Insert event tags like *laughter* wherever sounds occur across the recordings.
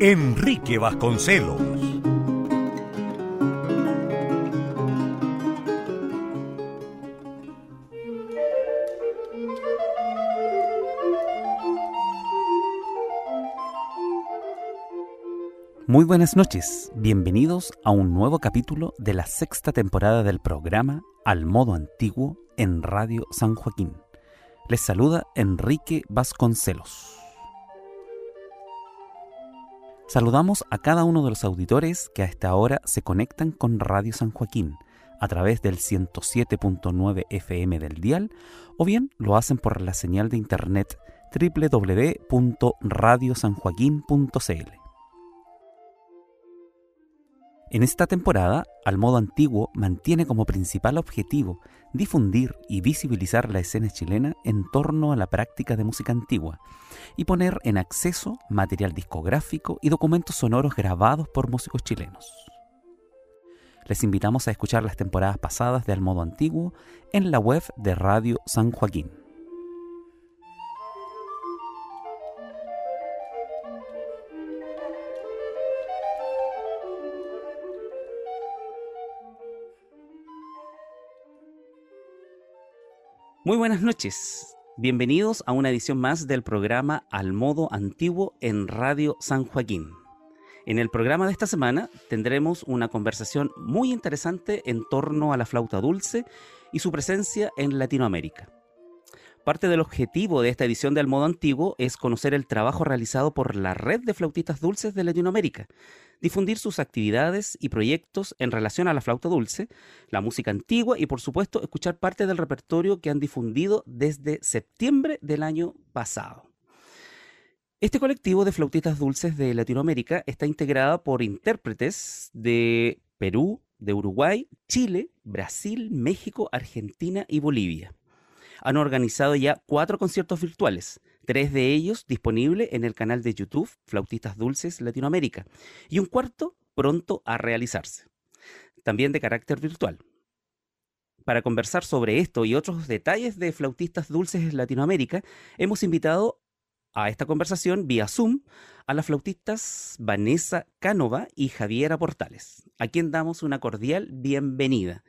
Enrique Vasconcelos. Muy buenas noches, bienvenidos a un nuevo capítulo de la sexta temporada del programa Al modo antiguo en Radio San Joaquín. Les saluda Enrique Vasconcelos. Saludamos a cada uno de los auditores que a esta hora se conectan con Radio San Joaquín a través del 107.9 FM del dial o bien lo hacen por la señal de internet www.radiosanjoaquín.cl. En esta temporada, Al Modo Antiguo mantiene como principal objetivo difundir y visibilizar la escena chilena en torno a la práctica de música antigua y poner en acceso material discográfico y documentos sonoros grabados por músicos chilenos. Les invitamos a escuchar las temporadas pasadas de Al Modo Antiguo en la web de Radio San Joaquín. Muy buenas noches. Bienvenidos a una edición más del programa Al Modo Antiguo en Radio San Joaquín. En el programa de esta semana tendremos una conversación muy interesante en torno a la flauta dulce y su presencia en Latinoamérica. Parte del objetivo de esta edición de Al Modo Antiguo es conocer el trabajo realizado por la Red de Flautistas Dulces de Latinoamérica, difundir sus actividades y proyectos en relación a la flauta dulce, la música antigua y por supuesto escuchar parte del repertorio que han difundido desde septiembre del año pasado. Este colectivo de flautistas dulces de Latinoamérica está integrado por intérpretes de Perú, de Uruguay, Chile, Brasil, México, Argentina y Bolivia han organizado ya cuatro conciertos virtuales, tres de ellos disponibles en el canal de YouTube Flautistas Dulces Latinoamérica y un cuarto pronto a realizarse, también de carácter virtual. Para conversar sobre esto y otros detalles de Flautistas Dulces Latinoamérica, hemos invitado a esta conversación vía Zoom a las flautistas Vanessa Cánova y Javiera Portales, a quien damos una cordial bienvenida.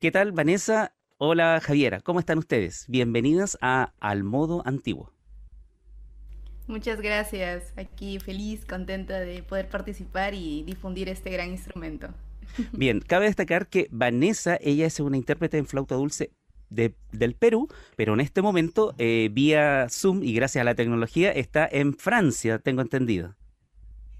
¿Qué tal, Vanessa? Hola Javiera, ¿cómo están ustedes? Bienvenidas a Al Modo Antiguo. Muchas gracias, aquí feliz, contenta de poder participar y difundir este gran instrumento. *laughs* Bien, cabe destacar que Vanessa, ella es una intérprete en flauta dulce del Perú, pero en este momento, eh, vía Zoom y gracias a la tecnología, está en Francia, tengo entendido.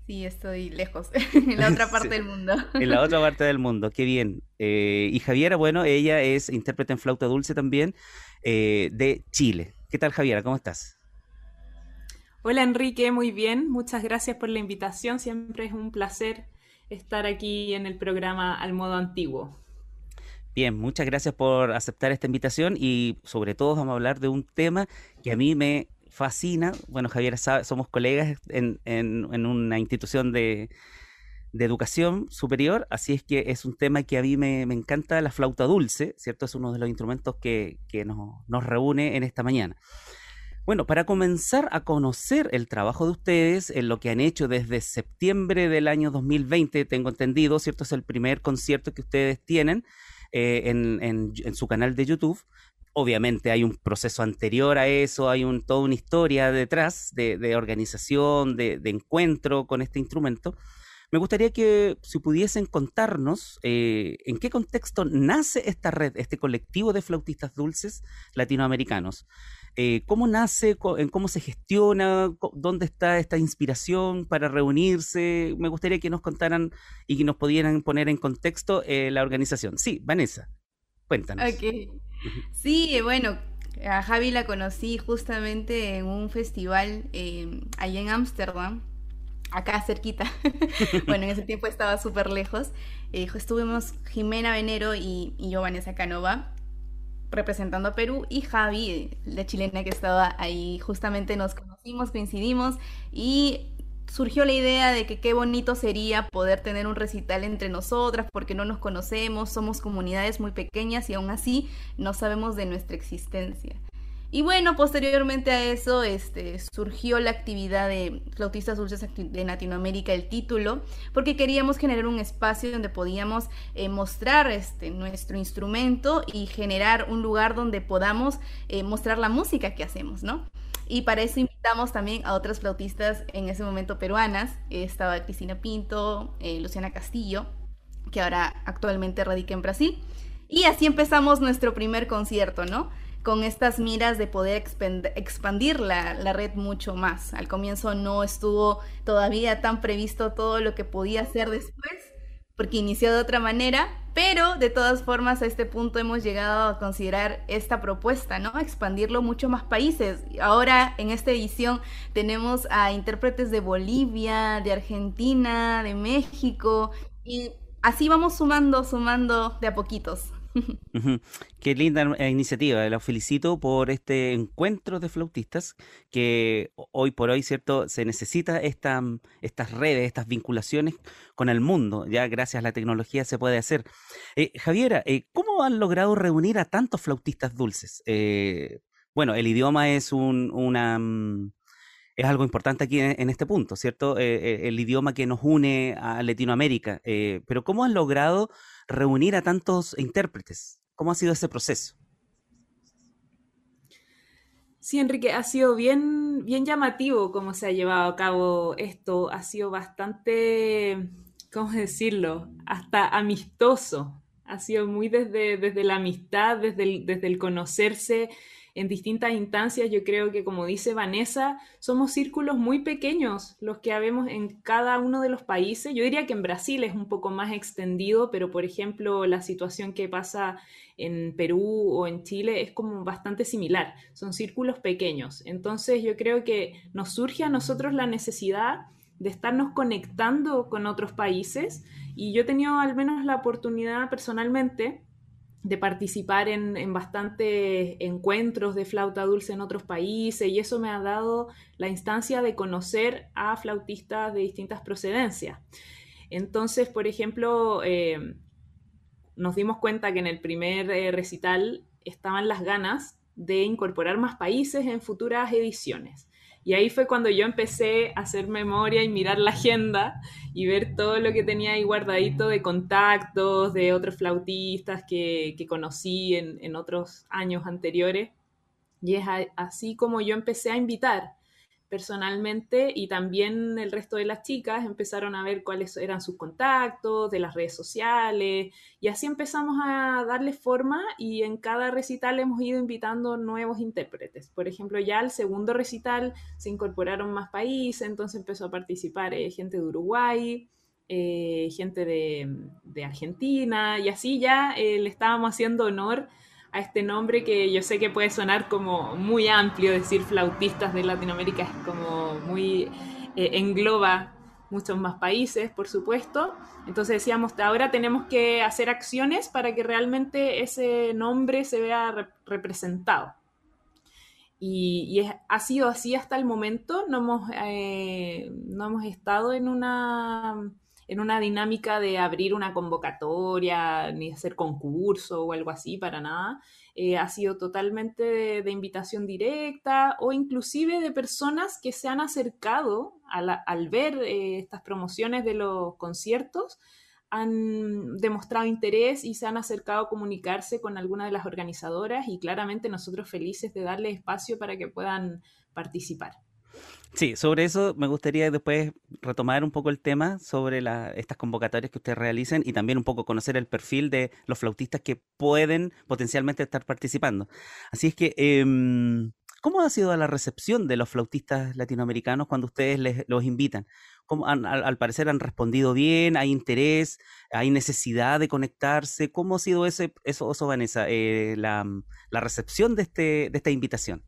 Sí, estoy lejos, *laughs* en la *laughs* otra parte del mundo. En la otra parte del mundo, qué bien. Eh, y Javiera, bueno, ella es intérprete en flauta dulce también eh, de Chile. ¿Qué tal, Javiera? ¿Cómo estás? Hola, Enrique, muy bien. Muchas gracias por la invitación. Siempre es un placer estar aquí en el programa Al Modo Antiguo. Bien, muchas gracias por aceptar esta invitación y sobre todo vamos a hablar de un tema que a mí me fascina. Bueno, Javier sabe, somos colegas en, una institución de, educación superior, así es que es un tema que a mí me, encanta, la flauta dulce, ¿cierto? Es uno de los instrumentos que, nos, reúne en esta mañana. Bueno, para comenzar a conocer el trabajo de ustedes, en lo que han hecho desde septiembre del año 2020, tengo entendido, ¿cierto? Es el primer concierto que ustedes tienen eh, en, su canal de YouTube obviamente hay un proceso anterior a eso, hay toda una historia detrás de, organización, de, encuentro con este instrumento. Me gustaría que si pudiesen contarnos eh, en qué contexto nace esta red, este colectivo de flautistas dulces latinoamericanos. Eh, ¿Cómo nace? ¿Cómo se gestiona? ¿Dónde está esta inspiración para reunirse? Me gustaría que nos contaran y que nos pudieran poner en contexto eh, la organización. Sí, Vanessa, cuéntanos. Sí, bueno, a Javi la conocí justamente en un festival eh, allá en Ámsterdam. acá cerquita. *laughs* bueno, en ese tiempo estaba súper lejos. Eh, estuvimos Jimena Venero y, y yo, Vanessa Canova, representando a Perú, y Javi, la chilena que estaba ahí, justamente nos conocimos, coincidimos, y surgió la idea de que qué bonito sería poder tener un recital entre nosotras, porque no nos conocemos, somos comunidades muy pequeñas y aún así no sabemos de nuestra existencia. Y bueno, posteriormente a eso este, surgió la actividad de Flautistas Dulces de Latinoamérica, el título, porque queríamos generar un espacio donde podíamos eh, mostrar este, nuestro instrumento y generar un lugar donde podamos eh, mostrar la música que hacemos, ¿no? Y para eso invitamos también a otras flautistas en ese momento peruanas. Estaba Cristina Pinto, eh, Luciana Castillo, que ahora actualmente radica en Brasil. Y así empezamos nuestro primer concierto, ¿no? Con estas miras de poder expandir la, red mucho más. Al comienzo no estuvo todavía tan previsto todo lo que podía hacer después, porque inició de otra manera, pero de todas formas a este punto hemos llegado a considerar esta propuesta, ¿no? Expandirlo mucho más países. Ahora en esta edición tenemos a intérpretes de Bolivia, de Argentina, de México, y así vamos sumando, sumando de a poquitos. *laughs* Qué linda eh, iniciativa, los felicito por este encuentro de flautistas que hoy por hoy, ¿cierto? Se necesita esta, mm, estas redes, estas vinculaciones con el mundo, ya gracias a la tecnología se puede hacer. Eh, Javiera, eh, ¿cómo han logrado reunir a tantos flautistas dulces? bueno, el idioma es un, una... Es algo importante aquí en, este punto, ¿cierto? el idioma que nos une a Latinoamérica. pero ¿cómo han logrado reunir a tantos intérpretes? ¿Cómo ha sido ese proceso? Sí, Enrique, ha sido bien, bien llamativo cómo se ha llevado a cabo esto. Ha sido bastante, ¿cómo decirlo? Hasta amistoso. Ha sido muy desde, desde la amistad, desde desde el conocerse en distintas instancias. Yo creo que, como dice Vanessa, somos círculos muy pequeños los que habemos en cada uno de los países. Yo diría que en Brasil es un poco más extendido, pero por ejemplo, la situación que pasa en Perú o en Chile es como bastante similar. Son círculos pequeños. Entonces, yo creo que nos surge a nosotros la necesidad de estarnos conectando con otros países y yo he tenido al menos la oportunidad personalmente de participar en, bastantes encuentros de flauta dulce en otros países y eso me ha dado la instancia de conocer a flautistas de distintas procedencias. Entonces, por ejemplo, eh, nos dimos cuenta que en el primer eh, recital estaban las ganas de incorporar más países en futuras ediciones. Y ahí fue cuando yo empecé a hacer memoria y mirar la agenda y ver todo lo que tenía ahí guardadito de contactos de otros flautistas que, conocí en, en otros años anteriores. Y es así como yo empecé a invitar personalmente y también el resto de las chicas empezaron a ver cuáles eran sus contactos de las redes sociales y así empezamos a darle forma y en cada recital hemos ido invitando nuevos intérpretes. Por ejemplo, ya al segundo recital se incorporaron más países, entonces empezó a participar eh, gente de Uruguay, eh, gente de, Argentina y así ya eh, le estábamos haciendo honor a este nombre que yo sé que puede sonar como muy amplio, decir flautistas de Latinoamérica es como muy eh, engloba muchos más países, por supuesto. Entonces decíamos, ahora tenemos que hacer acciones para que realmente ese nombre se vea representado. Y, ha sido así hasta el momento, no hemos, eh, no hemos estado en una en una dinámica de abrir una convocatoria, ni hacer concurso o algo así, para nada. Eh, ha sido totalmente de, invitación directa o inclusive de personas que se han acercado al ver eh, estas promociones de los conciertos, han demostrado interés y se han acercado a comunicarse con alguna de las organizadoras y claramente nosotros felices de darle espacio para que puedan participar. Sí, sobre eso me gustaría después retomar un poco el tema sobre estas convocatorias que ustedes realicen y también un poco conocer el perfil de los flautistas que pueden potencialmente estar participando. Así es que, em, ¿cómo ha sido la recepción de los flautistas latinoamericanos cuando ustedes les, los invitan? al, parecer han respondido bien, hay interés, hay necesidad de conectarse. ¿Cómo ha sido ese, eso, eso Vanessa, eh, la, la recepción de, este, de esta invitación?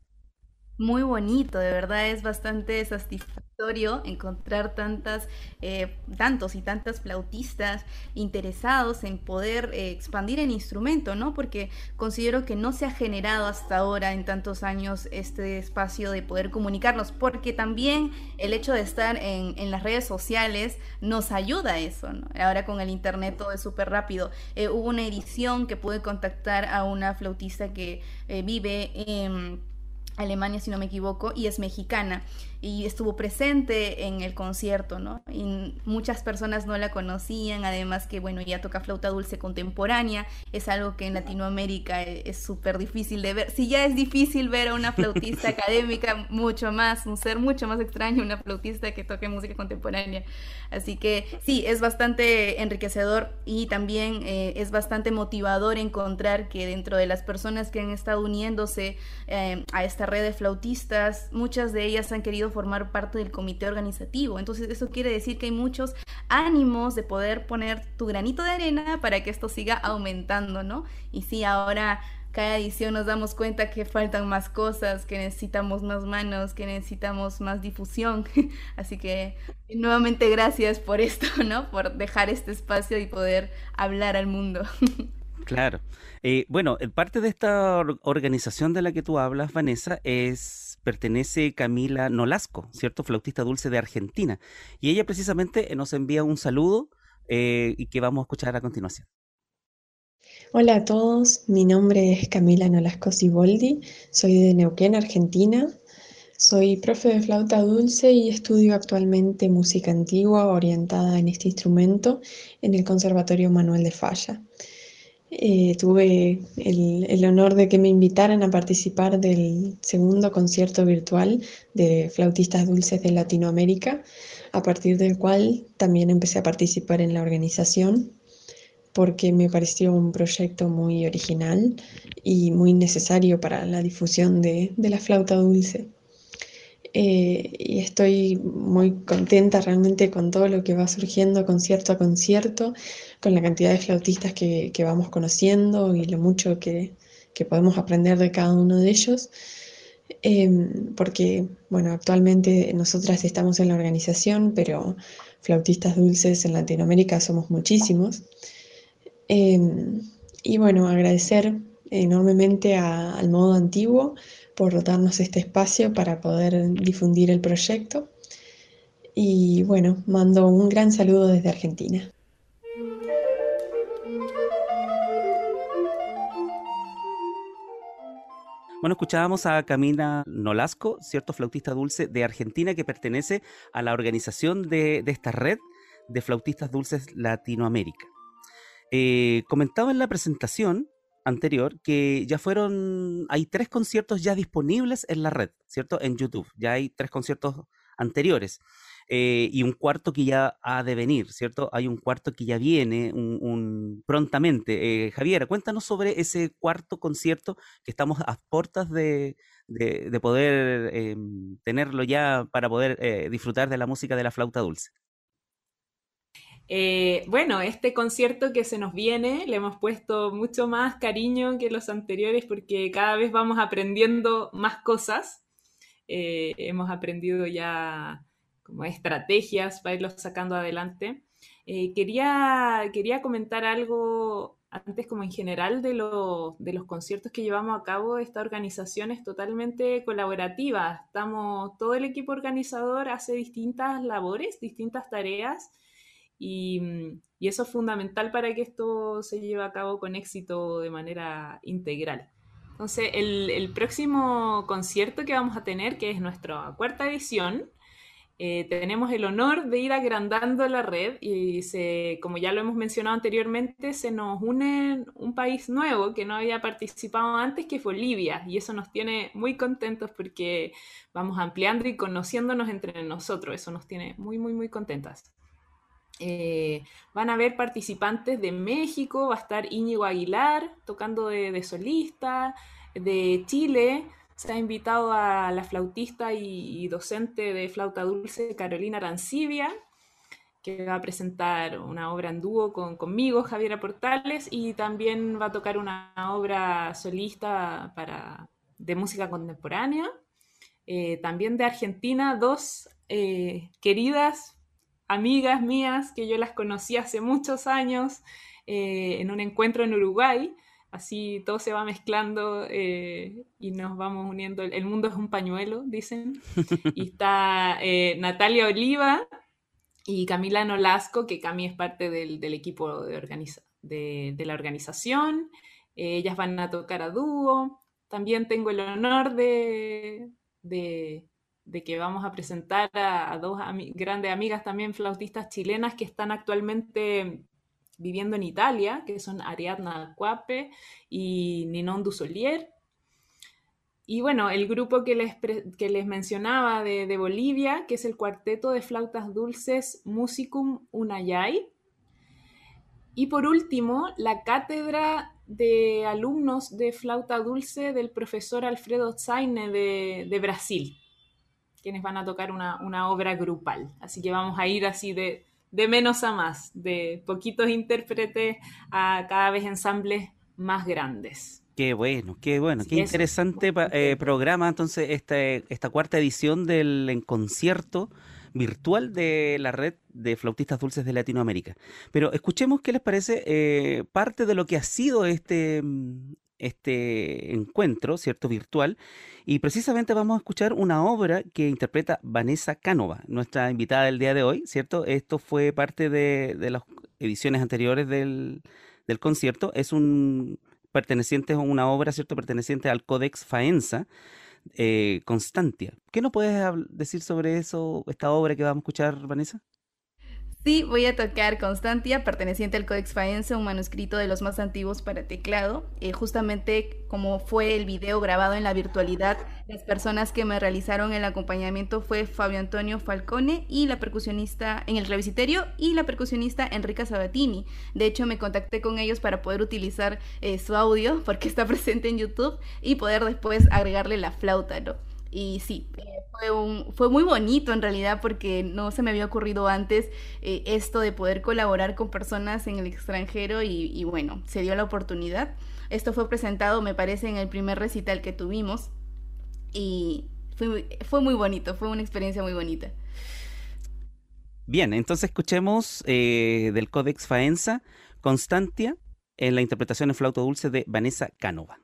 Muy bonito, de verdad es bastante satisfactorio encontrar tantas, eh, tantos y tantas flautistas interesados en poder eh, expandir el instrumento, ¿no? Porque considero que no se ha generado hasta ahora en tantos años este espacio de poder comunicarnos, porque también el hecho de estar en, en las redes sociales nos ayuda a eso, ¿no? Ahora con el internet todo es súper rápido. Eh, hubo una edición que pude contactar a una flautista que vive en Alemania, si no me equivoco, y es mexicana y estuvo presente en el concierto, ¿no? Y muchas personas no la conocían, además que, bueno, ya toca flauta dulce contemporánea, es algo que en Latinoamérica e-, es súper difícil de ver. Si ya es difícil ver a una *laughs* flautista académica, mucho más, un ser mucho más extraño, una flautista que toque música contemporánea. Así que sí, es bastante enriquecedor y también eh, es bastante motivador encontrar que dentro de las personas que han estado uniéndose eh, a esta red de flautistas, muchas de ellas han querido formar parte del comité organizativo. Entonces eso quiere decir que hay muchos ánimos de poder poner tu granito de arena para que esto siga aumentando, ¿no? Y sí, ahora cada edición nos damos cuenta que faltan más cosas, que necesitamos más manos, que necesitamos más difusión. *laughs* Así que nuevamente gracias por esto, *laughs* ¿no? Por dejar este espacio y poder hablar al mundo. *laughs* Claro. Eh, bueno, parte de esta organización de la que tú hablas, Vanessa, es pertenece Camila Nolasco, ¿cierto? Flautista dulce de Argentina. Y ella precisamente nos envía un saludo eh, y que vamos a escuchar a continuación. Hola a todos, mi nombre es Camila Nolasco Siboldi, soy de Neuquén, Argentina. Soy profe de flauta dulce y estudio actualmente música antigua orientada en este instrumento en el Conservatorio Manuel de Falla. Eh, tuve el, honor de que me invitaran a participar del segundo concierto virtual de flautistas dulces de Latinoamérica, a partir del cual también empecé a participar en la organización porque me pareció un proyecto muy original y muy necesario para la difusión de la flauta dulce. Eh, y estoy muy contenta realmente con todo lo que va surgiendo concierto a concierto, con la cantidad de flautistas que, vamos conociendo y lo mucho que, podemos aprender de cada uno de ellos. Em, porque, bueno, actualmente nosotras estamos en la organización, pero flautistas dulces en Latinoamérica somos muchísimos. Em, y bueno, agradecer enormemente al modo antiguo por darnos este espacio para poder difundir el proyecto. Y bueno, mando un gran saludo desde Argentina. Bueno, escuchábamos a Camila Nolasco, cierto flautista dulce de Argentina que pertenece a la organización de, esta red de flautistas dulces Latinoamérica. Eh, comentaba en la presentación anterior que ya fueron, hay tres conciertos ya disponibles en la red, ¿cierto? En YouTube, ya hay tres conciertos anteriores eh, y un cuarto que ya ha de venir, ¿cierto? Hay un cuarto que ya viene un, prontamente. Eh, Javier, cuéntanos sobre ese cuarto concierto que estamos a puertas de, de, poder em, tenerlo ya para poder eh, disfrutar de la música de la flauta dulce. Eh, bueno, este concierto que se nos viene le hemos puesto mucho más cariño que los anteriores porque cada vez vamos aprendiendo más cosas. Eh, hemos aprendido ya como estrategias para irlos sacando adelante. Eh, quería, quería comentar algo antes como en general de, de los conciertos que llevamos a cabo. Esta organización es totalmente colaborativa. Estamos, todo el equipo organizador hace distintas labores, distintas tareas Mm, y, eso es fundamental para que esto se lleve a cabo con éxito de manera integral. Entonces, el, próximo concierto que vamos a tener, que es nuestra cuarta edición, eh, tenemos el honor de ir agrandando la red y se, como ya lo hemos mencionado anteriormente, se nos une un país nuevo que no había participado antes, que fue Libia, y eso nos tiene muy contentos porque vamos ampliando y conociéndonos entre nosotros, eso nos tiene muy, muy, muy contentas. Eh, van a haber participantes de México, va a estar Íñigo Aguilar tocando de, solista, de Chile, se ha invitado a la flautista y, docente de flauta dulce Carolina Arancibia, que va a presentar una obra en dúo con, conmigo, Javiera Portales, y también va a tocar una obra solista para, de música contemporánea. Eh, también de Argentina, dos eh, queridas amigas mías que yo las conocí hace muchos años en un encuentro en Uruguay. Así todo se va mezclando y nos vamos uniendo. El mundo es un pañuelo, dicen. *laughs* Y está Natalia Oliva, y Camila Nolasco, que Cami es parte del, equipo de, de, la organización. Eh, ellas van a tocar a dúo. También tengo el honor de, de, que vamos a presentar a, dos grandes amigas también flautistas chilenas que están actualmente viviendo en Italia, que son Ariadna Cuape y Ninon Dusolier. Y bueno, el grupo que les, que les mencionaba de, Bolivia, que es el cuarteto de flautas dulces Musicum Unayay. Y por último, la cátedra de alumnos de flauta dulce del profesor Alfredo Zaine de, Brasil, quienes van a tocar una, obra grupal. Así que vamos a ir así de, de menos a más, de poquitos intérpretes a cada vez ensambles más grandes. Qué bueno, qué bueno, qué interesante eh, programa entonces esta, esta cuarta edición del concierto virtual de la red de flautistas dulces de Latinoamérica. Pero escuchemos qué les parece eh, parte de lo que ha sido este, este encuentro, ¿cierto? Virtual. Y precisamente vamos a escuchar una obra que interpreta Vanessa Cánova, nuestra invitada del día de hoy, ¿cierto? Esto fue parte de, de las ediciones anteriores del, del concierto. Es un pertenecientes a una obra, ¿cierto? Perteneciente al Codex Faenza, eh, Constantia. ¿Qué nos puedes decir sobre eso, esta obra que vamos a escuchar, Vanessa? Sí, voy a tocar Constantia, perteneciente al Codex Faense, un manuscrito de los más antiguos para teclado. Eh, justamente como fue el video grabado en la virtualidad, las personas que me realizaron el acompañamiento fue Fabio Antonio Falcone y la percusionista en el revisiterio y la percusionista Enrica Sabatini. De hecho, me contacté con ellos para poder utilizar eh, su audio *laughs* porque está presente en YouTube y poder después agregarle la flauta, ¿no? Y sí, eh, fue, muy bonito en realidad porque no se me había ocurrido antes eh, esto de poder colaborar con personas en el extranjero y, bueno, se dio la oportunidad. Esto fue presentado, me parece, en el primer recital que tuvimos y fue, fue muy bonito, fue una experiencia muy bonita. Bien, entonces escuchemos eh, del Codex Faenza, Constantia, en la interpretación en flauto dulce de Vanessa Canova.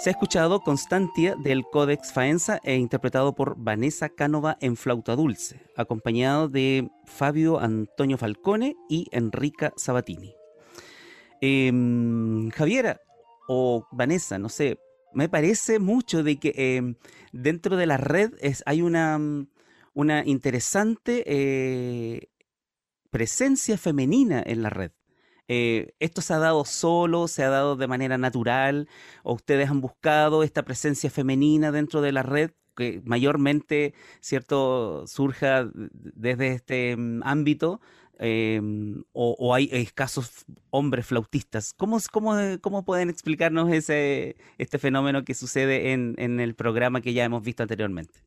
Se ha escuchado Constantia del Codex Faenza e interpretado por Vanessa Cánova en flauta dulce, acompañado de Fabio Antonio Falcone y Enrica Sabatini. Em, Javiera o Vanessa, no sé, me parece mucho de que em, dentro de la red hay una, una interesante eh, presencia femenina en la red. Eh, ¿Esto se ha dado solo, se ha dado de manera natural? ¿O ustedes han buscado esta presencia femenina dentro de la red que mayormente, ¿cierto?, surja desde este mm, ámbito? Em, o, hay escasos hombres flautistas. ¿Cómo, cómo, cómo pueden explicarnos ese, este fenómeno que sucede en, en el programa que ya hemos visto anteriormente?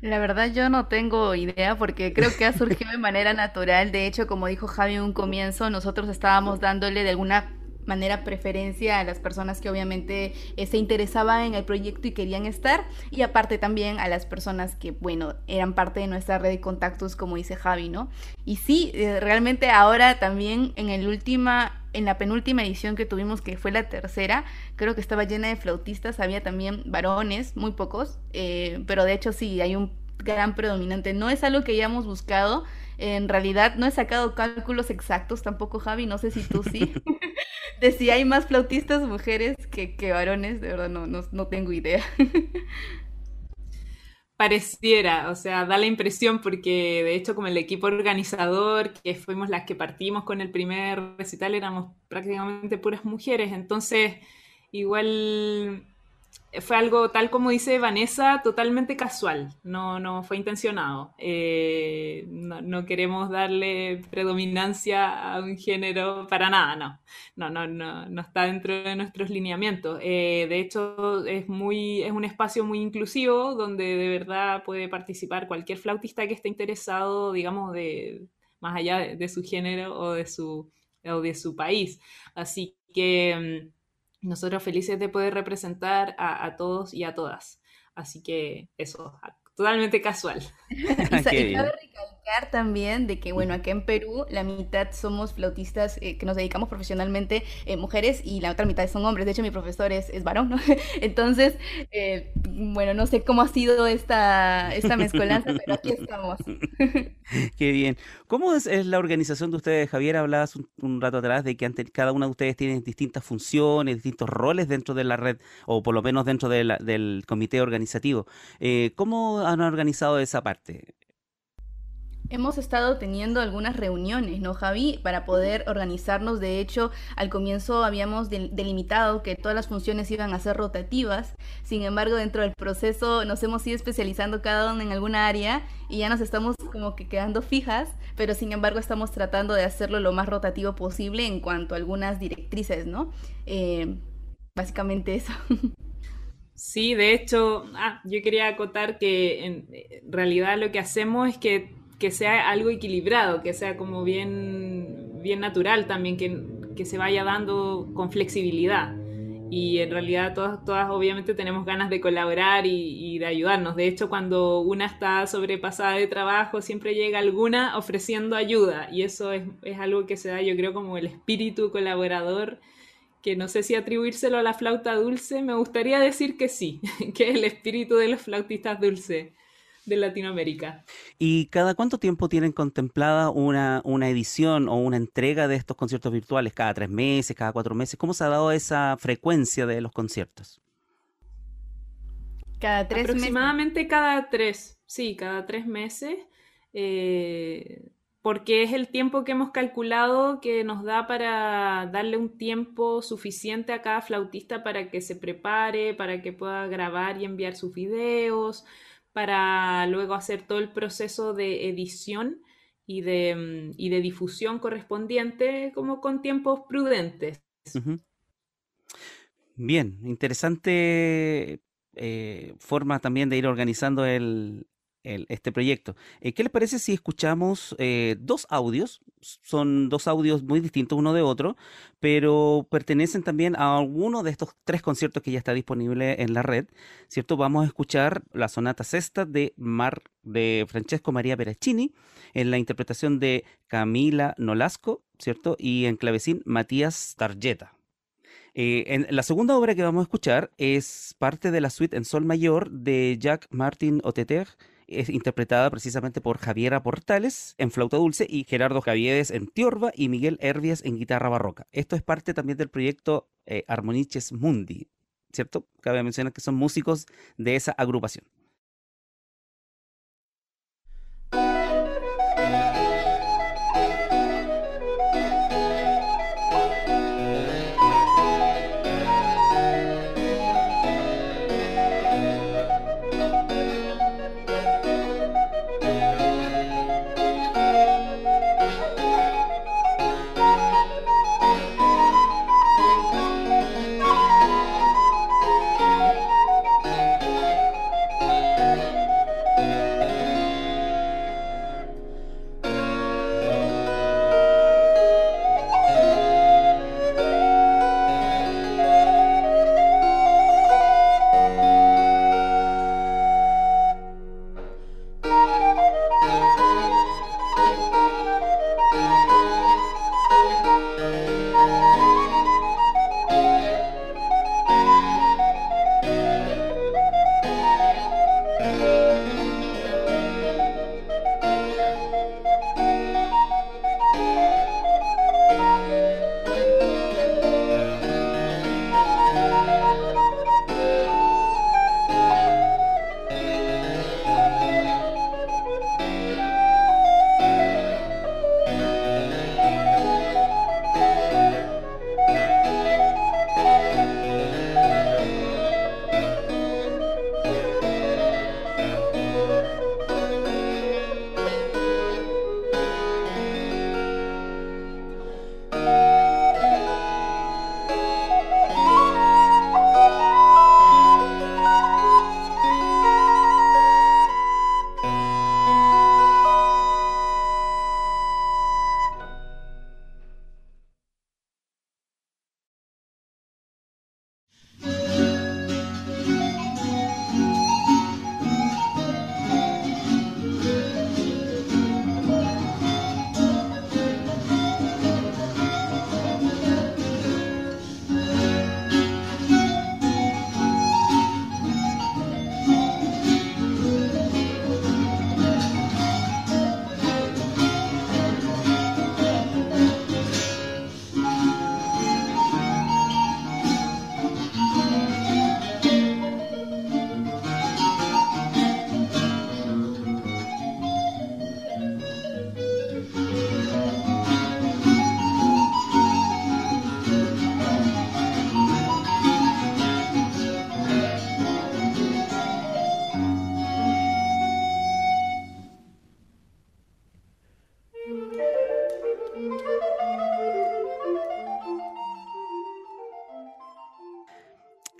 La verdad yo no tengo idea porque creo que ha surgido de manera natural. De hecho, como dijo Javi en un comienzo, nosotros estábamos dándole de alguna manera preferencia a las personas que obviamente eh, se interesaban en el proyecto y querían estar y aparte también a las personas que bueno eran parte de nuestra red de contactos como dice Javi no y sí eh, realmente ahora también en el última en la penúltima edición que tuvimos, que fue la tercera, creo que estaba llena de flautistas, había también varones, muy pocos, eh, pero de hecho sí, hay un gran predominante. No es algo que hayamos buscado, en realidad no he sacado cálculos exactos tampoco, Javi, no sé si tú sí, *laughs* *laughs* de si hay más flautistas mujeres que, que varones, de verdad no, no, no tengo idea. *laughs* pareciera, o sea, da la impresión porque de hecho como el equipo organizador, que fuimos las que partimos con el primer recital, éramos prácticamente puras mujeres, entonces igual fue algo tal como dice Vanessa, totalmente casual, no, no fue intencionado. Eh, no, queremos darle predominancia a un género para nada, no. No, no, no, no está dentro de nuestros lineamientos. Eh, de hecho, es, muy, es un espacio muy inclusivo donde de verdad puede participar cualquier flautista que esté interesado, digamos, de, más allá de, su género o de su, o de su país. Así que mm, nosotros felices de poder representar a, todos y a todas. Así que eso, totalmente casual. *laughs* y, cabe también de que, bueno, acá en Perú la mitad somos flautistas eh, que nos dedicamos profesionalmente eh, mujeres y la otra mitad son hombres. De hecho, mi profesor es, es varón, ¿no? *laughs* Entonces, eh, bueno, no sé cómo ha sido esta, esta mezcolanza, pero aquí estamos. *laughs* Qué bien. ¿Cómo es, la organización de ustedes, Javier? Hablabas un, rato atrás de que cada una de ustedes tiene distintas funciones, distintos roles dentro de la red, o por lo menos dentro del comité organizativo. Eh, ¿Cómo han organizado esa parte? Hemos estado teniendo algunas reuniones, ¿no, Javi? Para poder organizarnos. De hecho, al comienzo habíamos delimitado que todas las funciones iban a ser rotativas. Sin embargo, dentro del proceso nos hemos ido especializando cada uno en alguna área y ya nos estamos como que quedando fijas, pero sin embargo estamos tratando de hacerlo lo más rotativo posible en cuanto a algunas directrices, ¿no? Eh, básicamente eso. *laughs* Sí, de hecho, ah, yo quería acotar que en realidad lo que hacemos es que que sea algo equilibrado, que sea como bien, bien natural también, que, que se vaya dando con flexibilidad. Y en realidad todas, todas obviamente tenemos ganas de colaborar y, de ayudarnos. De hecho, cuando una está sobrepasada de trabajo, siempre llega alguna ofreciendo ayuda. Y eso es, es algo que se da, yo creo, como el espíritu colaborador que no sé si atribuírselo a la flauta dulce, me gustaría decir que sí, *laughs* que el espíritu de los flautistas dulces de Latinoamérica. ¿Y cada cuánto tiempo tienen contemplada una, una edición o una entrega de estos conciertos virtuales? ¿Cada tres meses, cada cuatro meses? ¿Cómo se ha dado esa frecuencia de los conciertos? Cada tres Aproximadamente cada tres, sí, cada tres meses. Eh, porque es el tiempo que hemos calculado que nos da para darle un tiempo suficiente a cada flautista para que se prepare, para que pueda grabar y enviar sus videos, para luego hacer todo el proceso de edición y de, mm, y de difusión correspondiente como con tiempos prudentes. Bien, interesante eh, forma también de ir organizando el, este proyecto. Eh, ¿Qué les parece si escuchamos eh, dos audios? Son dos audios muy distintos uno de otro, pero pertenecen también a alguno de estos tres conciertos que ya está disponible en la red, ¿cierto? Vamos a escuchar la sonata sexta de Mar de Francesco María Peraccini en la interpretación de Camila Nolasco, ¿cierto? Y en clavecín Matías Tarjeta. Eh, la segunda obra que vamos a escuchar es parte de la suite en sol mayor de Jacques Martin Oteter, es interpretada precisamente por Javiera Portales en flauta dulce y Gerardo Javiedes en tiorba y Miguel Herbias en guitarra barroca. Esto es parte también del proyecto eh, Armoniches Mundi, ¿cierto? Cabe mencionar que son músicos de esa agrupación.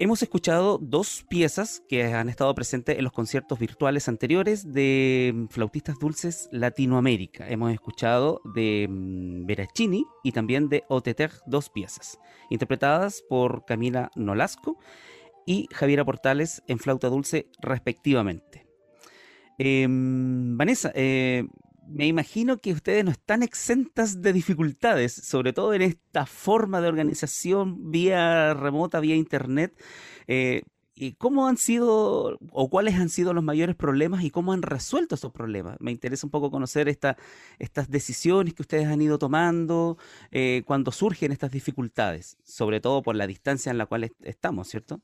Hemos escuchado dos piezas que han estado presentes en los conciertos virtuales anteriores de mm, flautistas dulces Latinoamérica. Hemos escuchado de mm, Veracini y también de Oteter dos piezas, interpretadas por Camila Nolasco y Javiera Portales en flauta dulce respectivamente. Em, Vanessa, eh, me imagino que ustedes no están exentas de dificultades, sobre todo en esta forma de organización vía remota, vía internet. Eh, ¿Y cómo han sido o cuáles han sido los mayores problemas y cómo han resuelto esos problemas? Me interesa un poco conocer esta, estas decisiones que ustedes han ido tomando eh, cuando surgen estas dificultades, sobre todo por la distancia en la cual estamos, ¿cierto?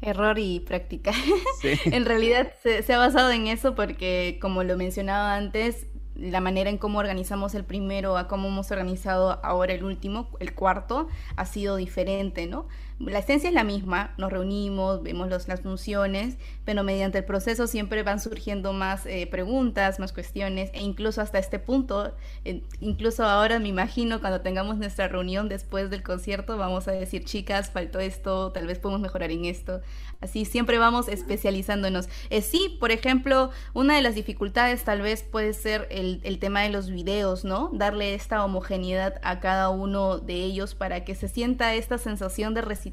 Error y práctica. *laughs* en realidad se, ha basado en eso porque, como lo mencionaba antes, la manera en cómo organizamos el primero a cómo hemos organizado ahora el último, el cuarto, ha sido diferente, ¿no? La esencia es la misma, nos reunimos, vemos las funciones, pero mediante el proceso siempre van surgiendo más eh, preguntas, más cuestiones, e incluso hasta este punto, incluso ahora me imagino cuando tengamos nuestra reunión después del concierto, vamos a decir, chicas, faltó esto, tal vez podemos mejorar en esto. Así siempre vamos especializándonos. Eh, sí, por ejemplo, una de las dificultades tal vez puede ser el, el tema de los videos, ¿no? Darle esta homogeneidad a cada uno de ellos para que se sienta esta sensación de resistencia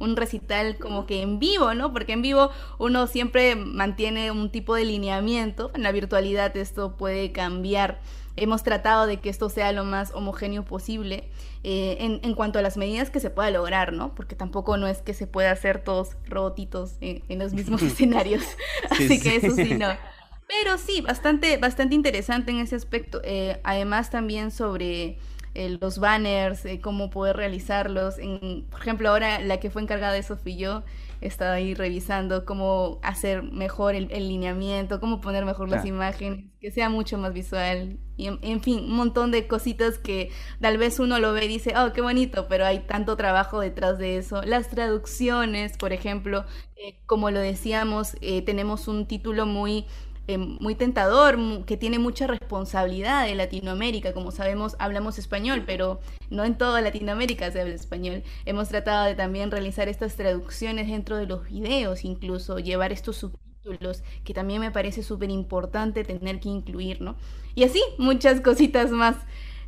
un recital como que en vivo, ¿no? Porque en vivo uno siempre mantiene un tipo de lineamiento, en la virtualidad esto puede cambiar. hemos tratado de que esto sea lo más homogéneo posible eh, en, en, cuanto a las medidas que se pueda lograr, ¿no? Porque tampoco no es que se pueda hacer todos robotitos en, los mismos *laughs* escenarios, así que eso sí, no. *laughs* Pero sí, bastante, bastante interesante en ese aspecto. Eh, además también sobre eh, los banners, cómo poder realizarlos. En, por ejemplo, ahora la que fue encargada de eso fui yo estaba ahí revisando cómo hacer mejor el, lineamiento, cómo poner mejor las imágenes, que sea mucho más visual. Y en, fin, un montón de cositas que tal vez uno lo ve y dice, oh, qué bonito, pero hay tanto trabajo detrás de eso. Las traducciones, por ejemplo, eh, como lo decíamos, eh, tenemos un título muy eh, muy tentador, que tiene mucha responsabilidad de Latinoamérica. Como sabemos, hablamos español, pero no en toda Latinoamérica se habla español. Hemos tratado de también realizar estas traducciones dentro de los videos, incluso llevar estos subtítulos, que también me parece súper importante tener que incluir, ¿no? Y así, muchas cositas más.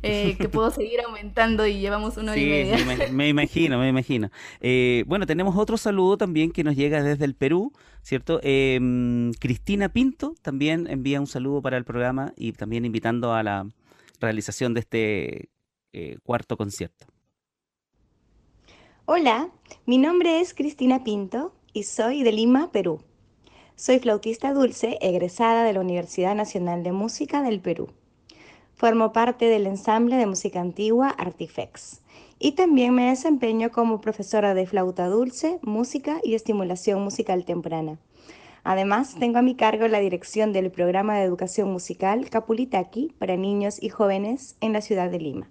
Eh, que puedo *laughs* seguir aumentando y llevamos una hora y media. Me, imagino, me imagino. Eh, bueno, tenemos otro saludo también que nos llega desde el Perú, ¿cierto? Em, Cristina Pinto también envía un saludo para el programa y también invitando a la realización de este eh, cuarto concierto. Hola, mi nombre es Cristina Pinto y soy de Lima, Perú. Soy flautista dulce egresada de la Universidad Nacional de Música del Perú. Formo parte del ensamble de música antigua Artifex y también me desempeño como profesora de flauta dulce, música y estimulación musical temprana. Además, tengo a mi cargo la dirección del programa de educación musical Capulitaki para niños y jóvenes en la ciudad de Lima.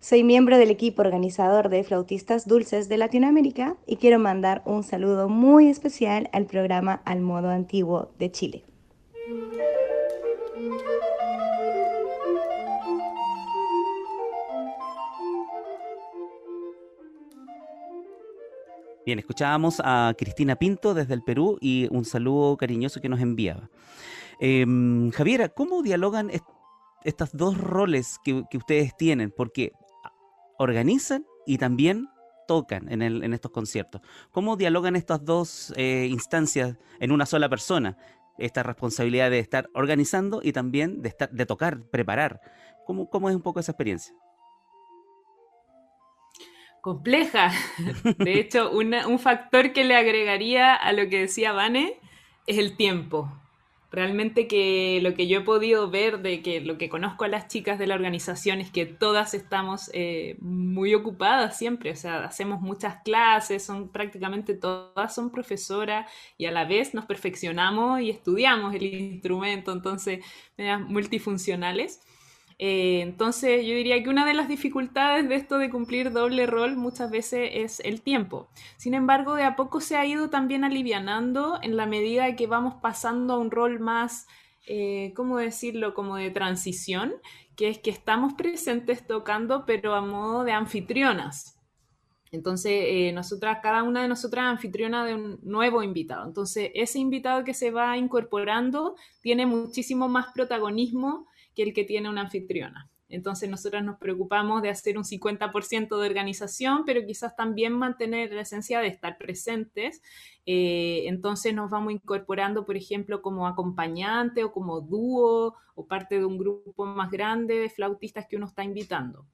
Soy miembro del equipo organizador de flautistas dulces de Latinoamérica y quiero mandar un saludo muy especial al programa Al Modo Antiguo de Chile. Bien, escuchábamos a Cristina Pinto desde el Perú y un saludo cariñoso que nos enviaba. Em, Javiera, ¿cómo dialogan estos dos roles que, ustedes tienen? Porque organizan y también tocan en, estos conciertos. ¿Cómo dialogan estas dos eh, instancias en una sola persona? Esta responsabilidad de estar organizando y también de, estar, de tocar, preparar. ¿Cómo, ¿Cómo es un poco esa experiencia? Compleja. *laughs* De hecho, un factor que le agregaría a lo que decía Vane es el tiempo. Realmente que lo que yo he podido ver de que lo que conozco a las chicas de la organización es que todas estamos eh, muy ocupadas siempre, o sea, hacemos muchas clases, son prácticamente todas son profesoras y a la vez nos perfeccionamos y estudiamos el instrumento, entonces, multifuncionales. Eh, entonces yo diría que una de las dificultades de esto de cumplir doble rol muchas veces es el tiempo. Sin embargo, de a poco se ha ido también alivianando en la medida que vamos pasando a un rol más, eh, ¿cómo decirlo?, como de transición, que es que estamos presentes tocando, pero a modo de anfitrionas. Entonces, eh, nosotras, cada una de nosotras anfitriona de un nuevo invitado. Entonces, ese invitado que se va incorporando tiene muchísimo más protagonismo que el que tiene una anfitriona. Entonces nosotros nos preocupamos de hacer un 50% de organización, pero quizás también mantener la esencia de estar presentes. Eh, entonces nos vamos incorporando, por ejemplo, como acompañante o como dúo o parte de un grupo más grande de flautistas que uno está invitando.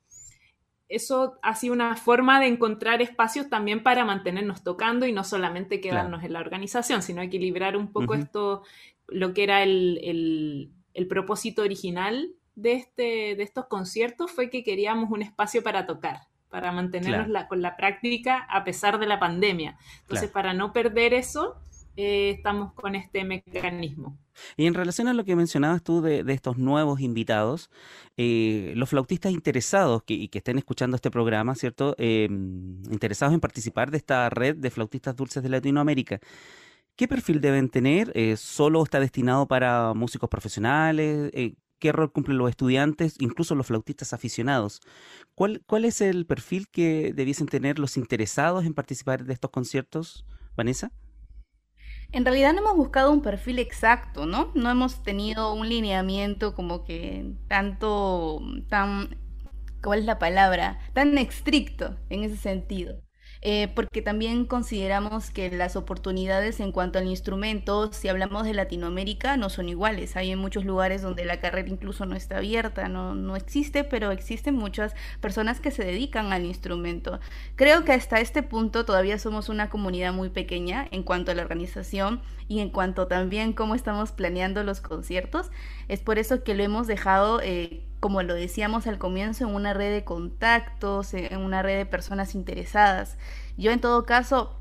Eso ha sido una forma de encontrar espacios también para mantenernos tocando y no solamente quedarnos en la organización, sino equilibrar un poco esto, lo que era el el propósito original de, este, de estos conciertos fue que queríamos un espacio para tocar, para mantenernos con la práctica a pesar de la pandemia. Entonces, para no perder eso, eh, estamos con este mecanismo. Y en relación a lo que mencionabas tú de, estos nuevos invitados, eh, los flautistas interesados que, y que estén escuchando este programa, ¿cierto? Em, interesados en participar de esta red de flautistas dulces de Latinoamérica. ¿Qué perfil deben tener? Eh, ¿Solo está destinado para músicos profesionales? Eh, ¿Qué rol cumplen los estudiantes, incluso los flautistas aficionados? ¿Cuál, ¿Cuál es el perfil que debiesen tener los interesados en participar de estos conciertos, Vanessa? En realidad no hemos buscado un perfil exacto, ¿no? No hemos tenido un lineamiento como que tanto, tan, ¿cuál es la palabra? Tan estricto en ese sentido. Eh, porque también consideramos que las oportunidades en cuanto al instrumento, si hablamos de Latinoamérica, no son iguales. Hay en muchos lugares donde la carrera incluso no está abierta, no, no existe, pero existen muchas personas que se dedican al instrumento. Creo que hasta este punto todavía somos una comunidad muy pequeña en cuanto a la organización y en cuanto también cómo estamos planeando los conciertos. Es por eso que lo hemos dejado... Eh, como lo decíamos al comienzo, en una red de contactos, en una red de personas interesadas. Yo en todo caso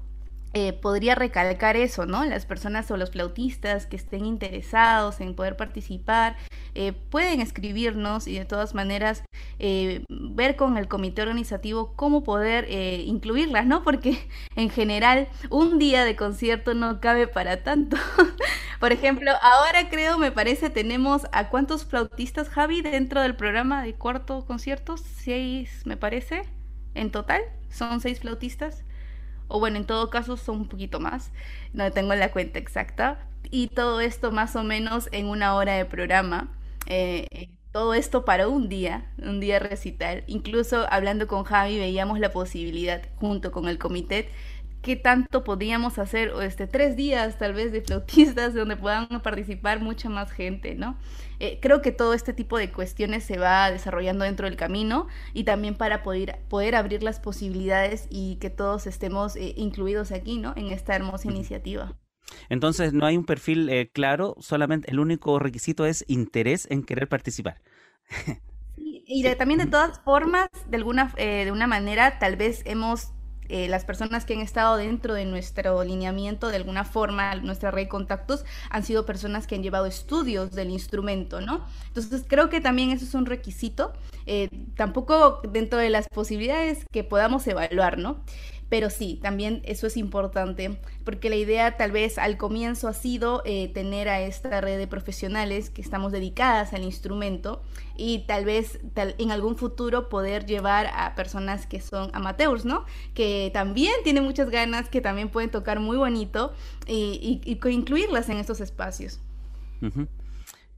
eh, podría recalcar eso, ¿no? Las personas o los flautistas que estén interesados en poder participar eh, pueden escribirnos y de todas maneras eh, ver con el comité organizativo cómo poder incluirlas, ¿no? Porque *laughs* en general un día de concierto no cabe para tanto. *laughs* Por ejemplo, ahora creo, me parece, tenemos a cuántos flautistas, Javi, dentro del programa de cuarto concierto, seis, me parece, en total, son seis flautistas o bueno, en todo caso son un poquito más, no tengo la cuenta exacta, y todo esto más o menos en una hora de programa. Eh, todo esto para un día, un día recital. Incluso hablando con Javi veíamos la posibilidad, junto con el comité, qué tanto podríamos hacer este, tres días tal vez de flautistas *laughs* donde puedan participar mucha más gente, ¿no? Eh, creo que todo este tipo de cuestiones se va desarrollando dentro del camino y también para poder, poder abrir las posibilidades y que todos estemos eh, incluidos aquí, ¿no? En esta hermosa iniciativa. Entonces no hay un perfil eh, claro, solamente el único requisito es interés en querer participar. *laughs* y también de todas formas, de alguna, de una manera, tal vez hemos eh, las personas que han estado dentro de nuestro lineamiento, de alguna forma, nuestra red de contactos, han sido personas que han llevado estudios del instrumento, ¿no? Entonces creo que también eso es un requisito, eh, tampoco dentro de las posibilidades que podamos evaluar, ¿no? Pero sí, también eso es importante, porque la idea tal vez al comienzo ha sido eh, tener a esta red de profesionales que estamos dedicadas al instrumento y tal vez en algún futuro poder llevar a personas que son amateurs, ¿no? Que también tienen muchas ganas, que también pueden tocar muy bonito y, incluirlas en estos espacios.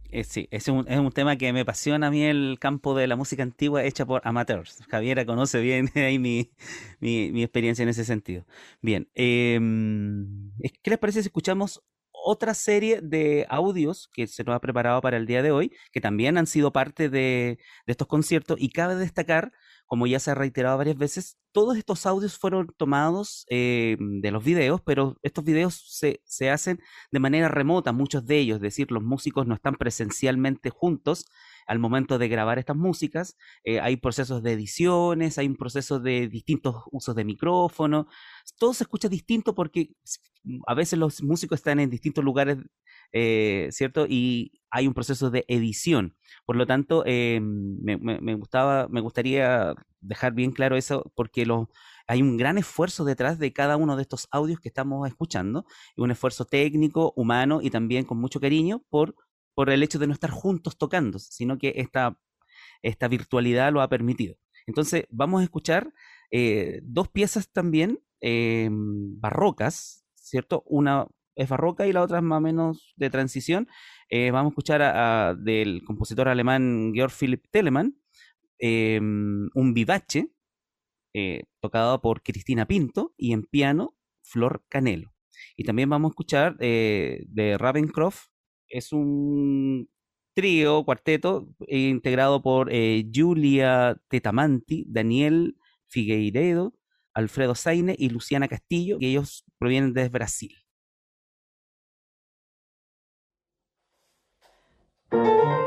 Eh, sí, es un, es un tema que me apasiona a mí el campo de la música antigua hecha por amateurs. Javiera conoce bien *laughs* ahí mi, mi, experiencia en ese sentido. Bien, em, ¿qué les parece si escuchamos otra serie de audios que se nos ha preparado para el día de hoy, que también han sido parte de, de estos conciertos y cabe destacar como ya se ha reiterado varias veces, todos estos audios fueron tomados eh, de los videos, pero estos videos se, se, hacen de manera remota, muchos de ellos, es decir, los músicos no están presencialmente juntos al momento de grabar estas músicas, eh, hay procesos de ediciones, hay un proceso de distintos usos de micrófono, todo se escucha distinto porque a veces los músicos están en distintos lugares eh, ¿cierto? Y hay un proceso de edición. Por lo tanto, eh, me, gustaba, me gustaría dejar bien claro eso porque hay un gran esfuerzo detrás de cada uno de estos audios que estamos escuchando, un esfuerzo técnico, humano y también con mucho cariño por, por el hecho de no estar juntos tocando, sino que esta, esta virtualidad lo ha permitido. Entonces, vamos a escuchar eh, dos piezas también barrocas, ¿cierto? Una es barroca y la otra es más o menos de transición. Eh, vamos a escuchar a, del compositor alemán Georg Philipp Telemann, em, un vivace eh, tocado por Cristina Pinto y en piano Flor Canelo. Y también vamos a escuchar eh, de Ravencroft, es un trío, cuarteto, integrado por Julia Tetamanti, Daniel Figueiredo, Alfredo Saine y Luciana Castillo, y ellos provienen de Brasil. Música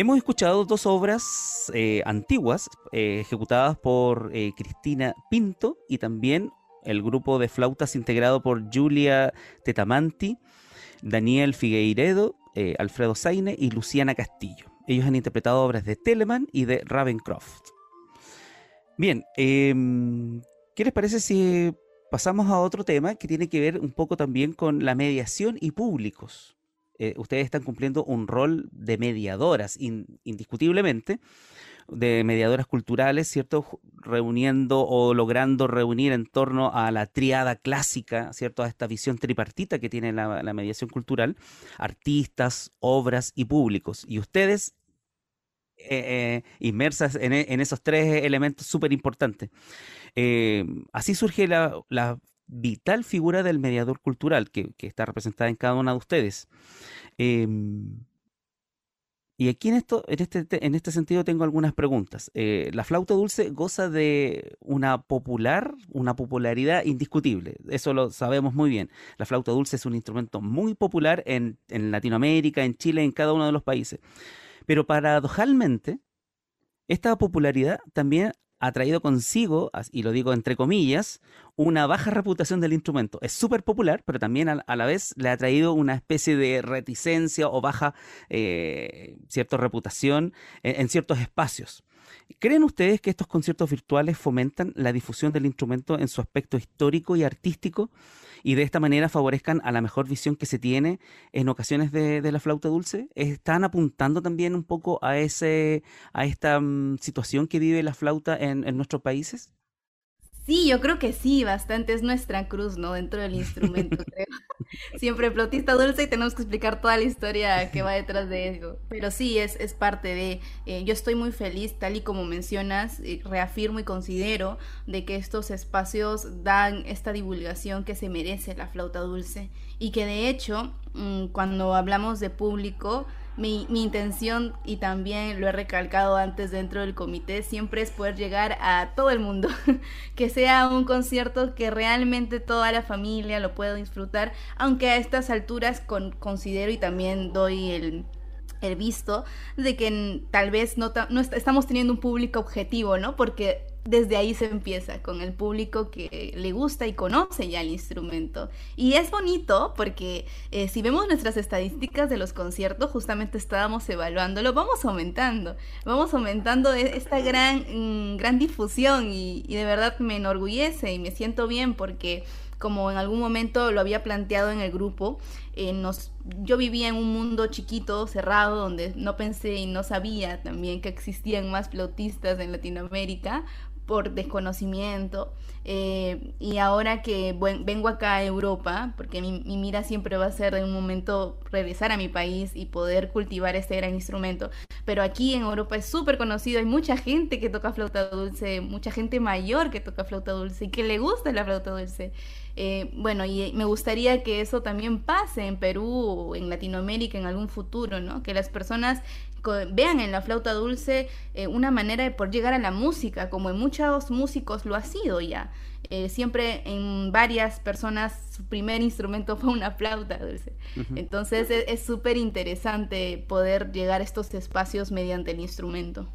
Hemos escuchado dos obras eh, antiguas eh, ejecutadas por eh, Cristina Pinto y también el grupo de flautas integrado por Julia Tetamanti, Daniel Figueiredo, Alfredo Saine y Luciana Castillo. Ellos han interpretado obras de Telemann y de Ravencroft. Bien, em, ¿qué les parece si pasamos a otro tema que tiene que ver un poco también con la mediación y públicos? Eh, ustedes están cumpliendo un rol de mediadoras, indiscutiblemente, de mediadoras culturales, ¿cierto? Reuniendo o logrando reunir en torno a la triada clásica, ¿cierto? A esta visión tripartita que tiene la, mediación cultural, artistas, obras y públicos. Y ustedes eh, eh, inmersas en, esos tres elementos súper importantes. así surge la, vital figura del mediador cultural que, está representada en cada una de ustedes. Em, y aquí en, esto, en, este, en este sentido tengo algunas preguntas. Eh, la flauta dulce goza de una popular, una popularidad indiscutible. Eso lo sabemos muy bien. La flauta dulce es un instrumento muy popular en, en Latinoamérica, en Chile, en cada uno de los países. Pero paradojalmente, esta popularidad también ha traído consigo, y lo digo entre comillas, una baja reputación del instrumento. Es súper popular, pero también a, la vez le ha traído una especie de reticencia o baja eh, cierta reputación en, ciertos espacios. ¿Creen ustedes que estos conciertos virtuales fomentan la difusión del instrumento en su aspecto histórico y artístico y de esta manera favorezcan a la mejor visión que se tiene en ocasiones de, la flauta dulce? ¿Están apuntando también un poco a, ese, a esta mm, situación que vive la flauta en nuestros países? Sí, yo creo que sí, bastante. Es nuestra cruz, ¿no? Dentro del instrumento, *laughs* creo. *laughs* Siempre flautista dulce y tenemos que explicar toda la historia que va detrás de eso. Pero sí, es, es parte de... Eh, yo estoy muy feliz, tal y como mencionas, reafirmo y considero de que estos espacios dan esta divulgación que se merece la flauta dulce. Y que de hecho, mm, cuando hablamos de público, mi, intención, y también lo he recalcado antes dentro del comité, siempre es poder llegar a todo el mundo, *laughs* que sea un concierto que realmente toda la familia lo pueda disfrutar, aunque a estas alturas considero y también doy el, visto de que tal vez no, no estamos teniendo un público objetivo, ¿no? Porque desde ahí se empieza con el público que le gusta y conoce ya el instrumento. Y es bonito porque eh, si vemos nuestras estadísticas de los conciertos, justamente estábamos evaluándolo, vamos aumentando, vamos aumentando e-, esta gran, mm, gran difusión y, de verdad me enorgullece y me siento bien porque como en algún momento lo había planteado en el grupo, eh, nos, yo vivía en un mundo chiquito, cerrado, donde no pensé y no sabía también que existían más flautistas en Latinoamérica, por desconocimiento. Eh, y ahora que vengo acá a Europa, porque mi, mira siempre va a ser en un momento regresar a mi país y poder cultivar este gran instrumento. Pero aquí en Europa es súper conocido, hay mucha gente que toca flauta dulce, mucha gente mayor que toca flauta dulce y que le gusta la flauta dulce. Eh, bueno, y me gustaría que eso también pase en Perú en Latinoamérica en algún futuro, ¿no? Que las personas vean en la flauta dulce eh, una manera de por llegar a la música, como en muchos músicos lo ha sido ya. Eh, siempre en varias personas su primer instrumento *laughs* fue una flauta dulce. Entonces es súper interesante poder llegar a estos espacios mediante el instrumento.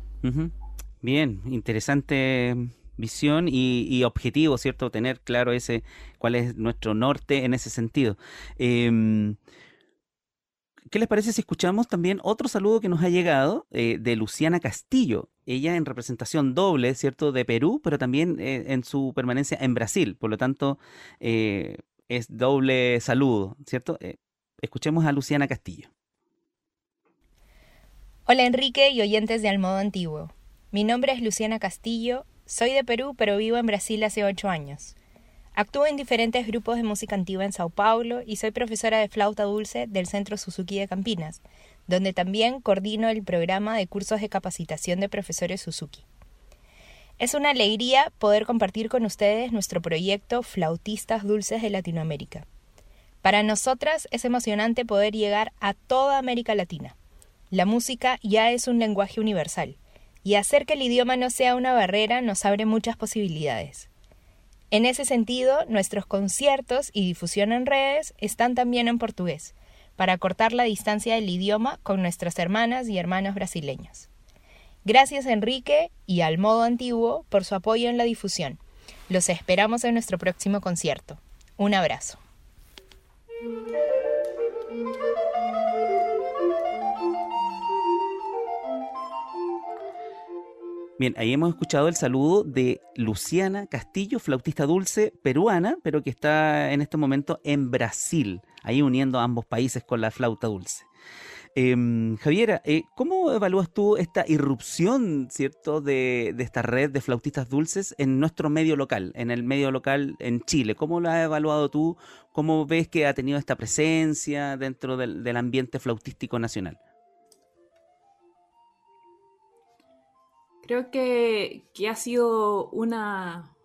Bien, interesante visión y, objetivo, ¿cierto? Tener claro ese cuál es nuestro norte en ese sentido. Em, ¿Qué les parece si escuchamos también otro saludo que nos ha llegado eh, de Luciana Castillo? Ella en representación doble, ¿cierto?, de Perú, pero también eh, en su permanencia en Brasil. Por lo tanto, eh, es doble saludo, ¿cierto? escuchemos a Luciana Castillo. Hola Enrique y oyentes de Al Modo Antiguo. Mi nombre es Luciana Castillo, soy de Perú, pero vivo en Brasil hace ocho años. Actúo en diferentes grupos de música antigua en Sao Paulo y soy profesora de flauta dulce del Centro Suzuki de Campinas, donde también coordino el programa de cursos de capacitación de profesores Suzuki. Es una alegría poder compartir con ustedes nuestro proyecto Flautistas Dulces de Latinoamérica. Para nosotras es emocionante poder llegar a toda América Latina. La música ya es un lenguaje universal, y hacer que el idioma no sea una barrera nos abre muchas posibilidades. En ese sentido, nuestros conciertos y difusión en redes están también en portugués, para cortar la distancia del idioma con nuestras hermanas y hermanos brasileños. Gracias Enrique y al modo antiguo por su apoyo en la difusión. Los esperamos en nuestro próximo concierto. Un abrazo. Bien, ahí hemos escuchado el saludo de Luciana Castillo, flautista dulce peruana, pero que está en este momento en Brasil, ahí uniendo ambos países con la flauta dulce. Em, Javiera, eh, ¿cómo evalúas tú esta irrupción, cierto, de, esta red de flautistas dulces en nuestro medio local, en el medio local en Chile? ¿Cómo lo has evaluado tú? ¿Cómo ves que ha tenido esta presencia dentro del ambiente flautístico nacional? Creo que, ha sido una,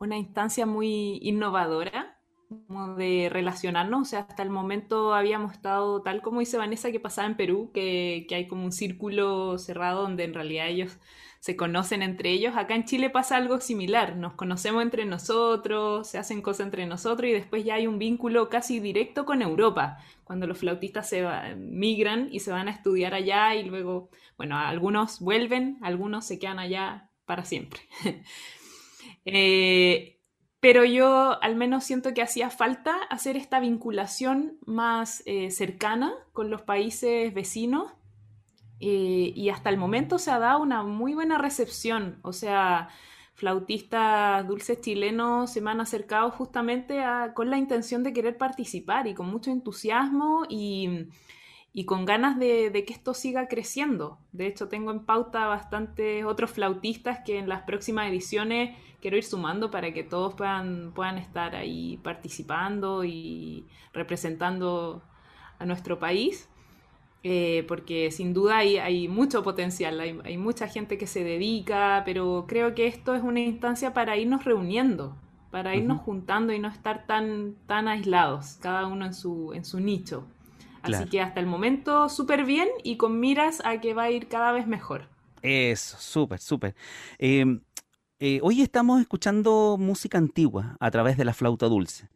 una instancia muy innovadora como de relacionarnos, o sea, hasta el momento habíamos estado, tal como dice Vanessa, que pasaba en Perú, que, que, hay como un círculo cerrado donde en realidad ellos se conocen entre ellos. Acá en Chile pasa algo similar, nos conocemos entre nosotros, se hacen cosas entre nosotros y después ya hay un vínculo casi directo con Europa, cuando los flautistas se migran y se van a estudiar allá y luego, bueno, algunos vuelven, algunos se quedan allá para siempre. *laughs* eh, pero yo al menos siento que hacía falta hacer esta vinculación más eh, cercana con los países vecinos eh, y hasta el momento se ha dado una muy buena recepción, o sea, flautistas dulces chilenos se me han acercado justamente con la intención de querer participar y con mucho entusiasmo y, con ganas de, que esto siga creciendo. De hecho, tengo en pauta bastantes otros flautistas que en las próximas ediciones quiero ir sumando para que todos puedan, puedan estar ahí participando y representando a nuestro país. Eh, porque sin duda hay, mucho potencial, hay, mucha gente que se dedica, pero creo que esto es una instancia para irnos reuniendo, para irnos juntando y no estar tan, tan aislados, cada uno en su, en su nicho. Así que hasta el momento súper bien y con miras a que va a ir cada vez mejor. Eso, súper, súper. Em, eh, hoy estamos escuchando música antigua a través de la flauta dulce.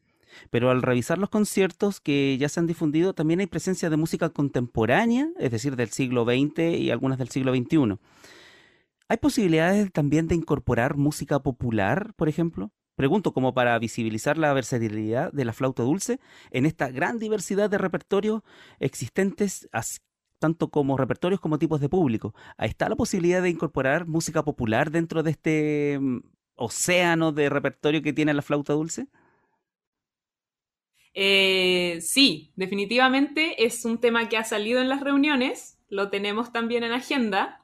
Pero al revisar los conciertos que ya se han difundido, también hay presencia de música contemporánea, es decir, del siglo XX y algunas del siglo XXI. ¿Hay posibilidades también de incorporar música popular, por ejemplo? Pregunto como para visibilizar la versatilidad de la flauta dulce en esta gran diversidad de repertorios existentes, tanto como repertorios como tipos de público. ¿Está la posibilidad de incorporar música popular dentro de este mm, océano de repertorio que tiene la flauta dulce? Eh, sí, definitivamente es un tema que ha salido en las reuniones, lo tenemos también en agenda,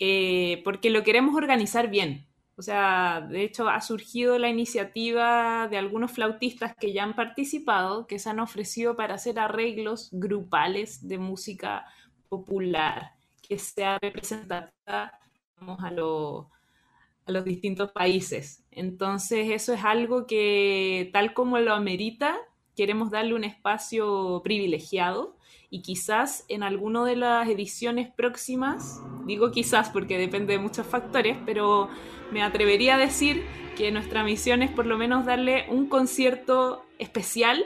eh, porque lo queremos organizar bien. O sea, de hecho ha surgido la iniciativa de algunos flautistas que ya han participado, que se han ofrecido para hacer arreglos grupales de música popular, que sea representativa a, a los distintos países. Entonces, eso es algo que, tal como lo amerita, queremos darle un espacio privilegiado y quizás en alguna de las ediciones próximas, digo quizás porque depende de muchos factores, pero me atrevería a decir que nuestra misión es por lo menos darle un concierto especial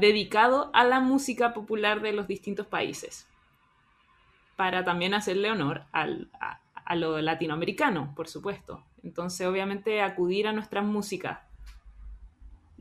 dedicado a la música popular de los distintos países, para también hacerle honor a lo latinoamericano, por supuesto. Entonces, obviamente, acudir a nuestras músicas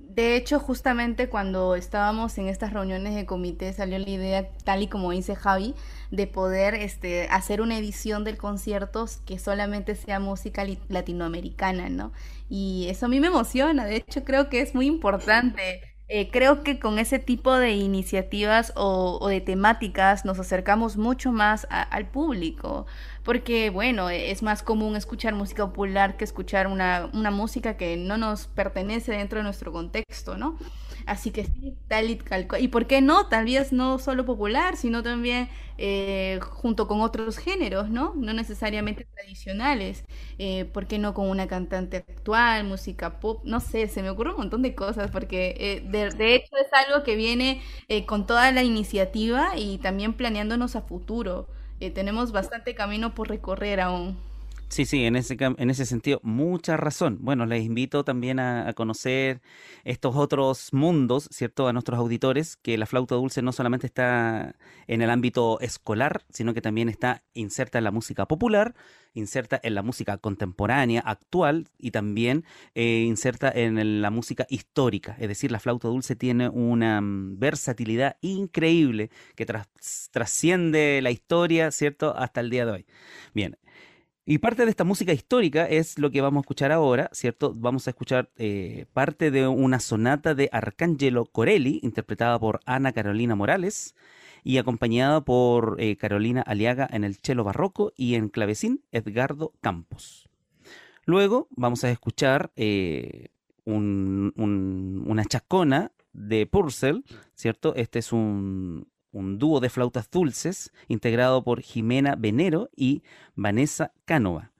de hecho, justamente cuando estábamos en estas reuniones de comité salió la idea, tal y como dice Javi, de poder este, hacer una edición del concierto que solamente sea música latinoamericana, ¿no? Y eso a mí me emociona, de hecho creo que es muy importante Eh, creo que con ese tipo de iniciativas o, de temáticas nos acercamos mucho más al público, porque bueno, es más común escuchar música popular que escuchar una, una música que no nos pertenece dentro de nuestro contexto, ¿no? Así que sí, tal y tal Y por qué no, tal vez no solo popular, sino también eh, junto con otros géneros, ¿no? No necesariamente tradicionales. Eh, ¿Por qué no con una cantante actual, música pop? No sé, se me ocurre un montón de cosas, porque eh, de, de, hecho es algo que viene con toda la iniciativa y también planeándonos a futuro. Tenemos bastante camino por recorrer aún. Sí, sí, en ese, en ese sentido, mucha razón. Bueno, les invito también a, conocer estos otros mundos, ¿cierto? A nuestros auditores, que la flauta dulce no solamente está en el ámbito escolar, sino que también está inserta en la música popular, inserta en la música contemporánea, actual, y también eh, inserta en la música histórica. Es decir, la flauta dulce tiene una mm, versatilidad increíble que trasciende la historia, ¿cierto? Hasta el día de hoy. Bien. Y parte de esta música histórica es lo que vamos a escuchar ahora, ¿cierto? Vamos a escuchar eh, parte de una sonata de Arcangelo Corelli, interpretada por Ana Carolina Morales y acompañada por eh, Carolina Aliaga en el cello barroco y en clavecín Edgardo Campos. Luego vamos a escuchar eh, una chacona de Purcell, ¿cierto? Este es un, un dúo de flautas dulces integrado por Jimena Venero y Vanessa Cánova.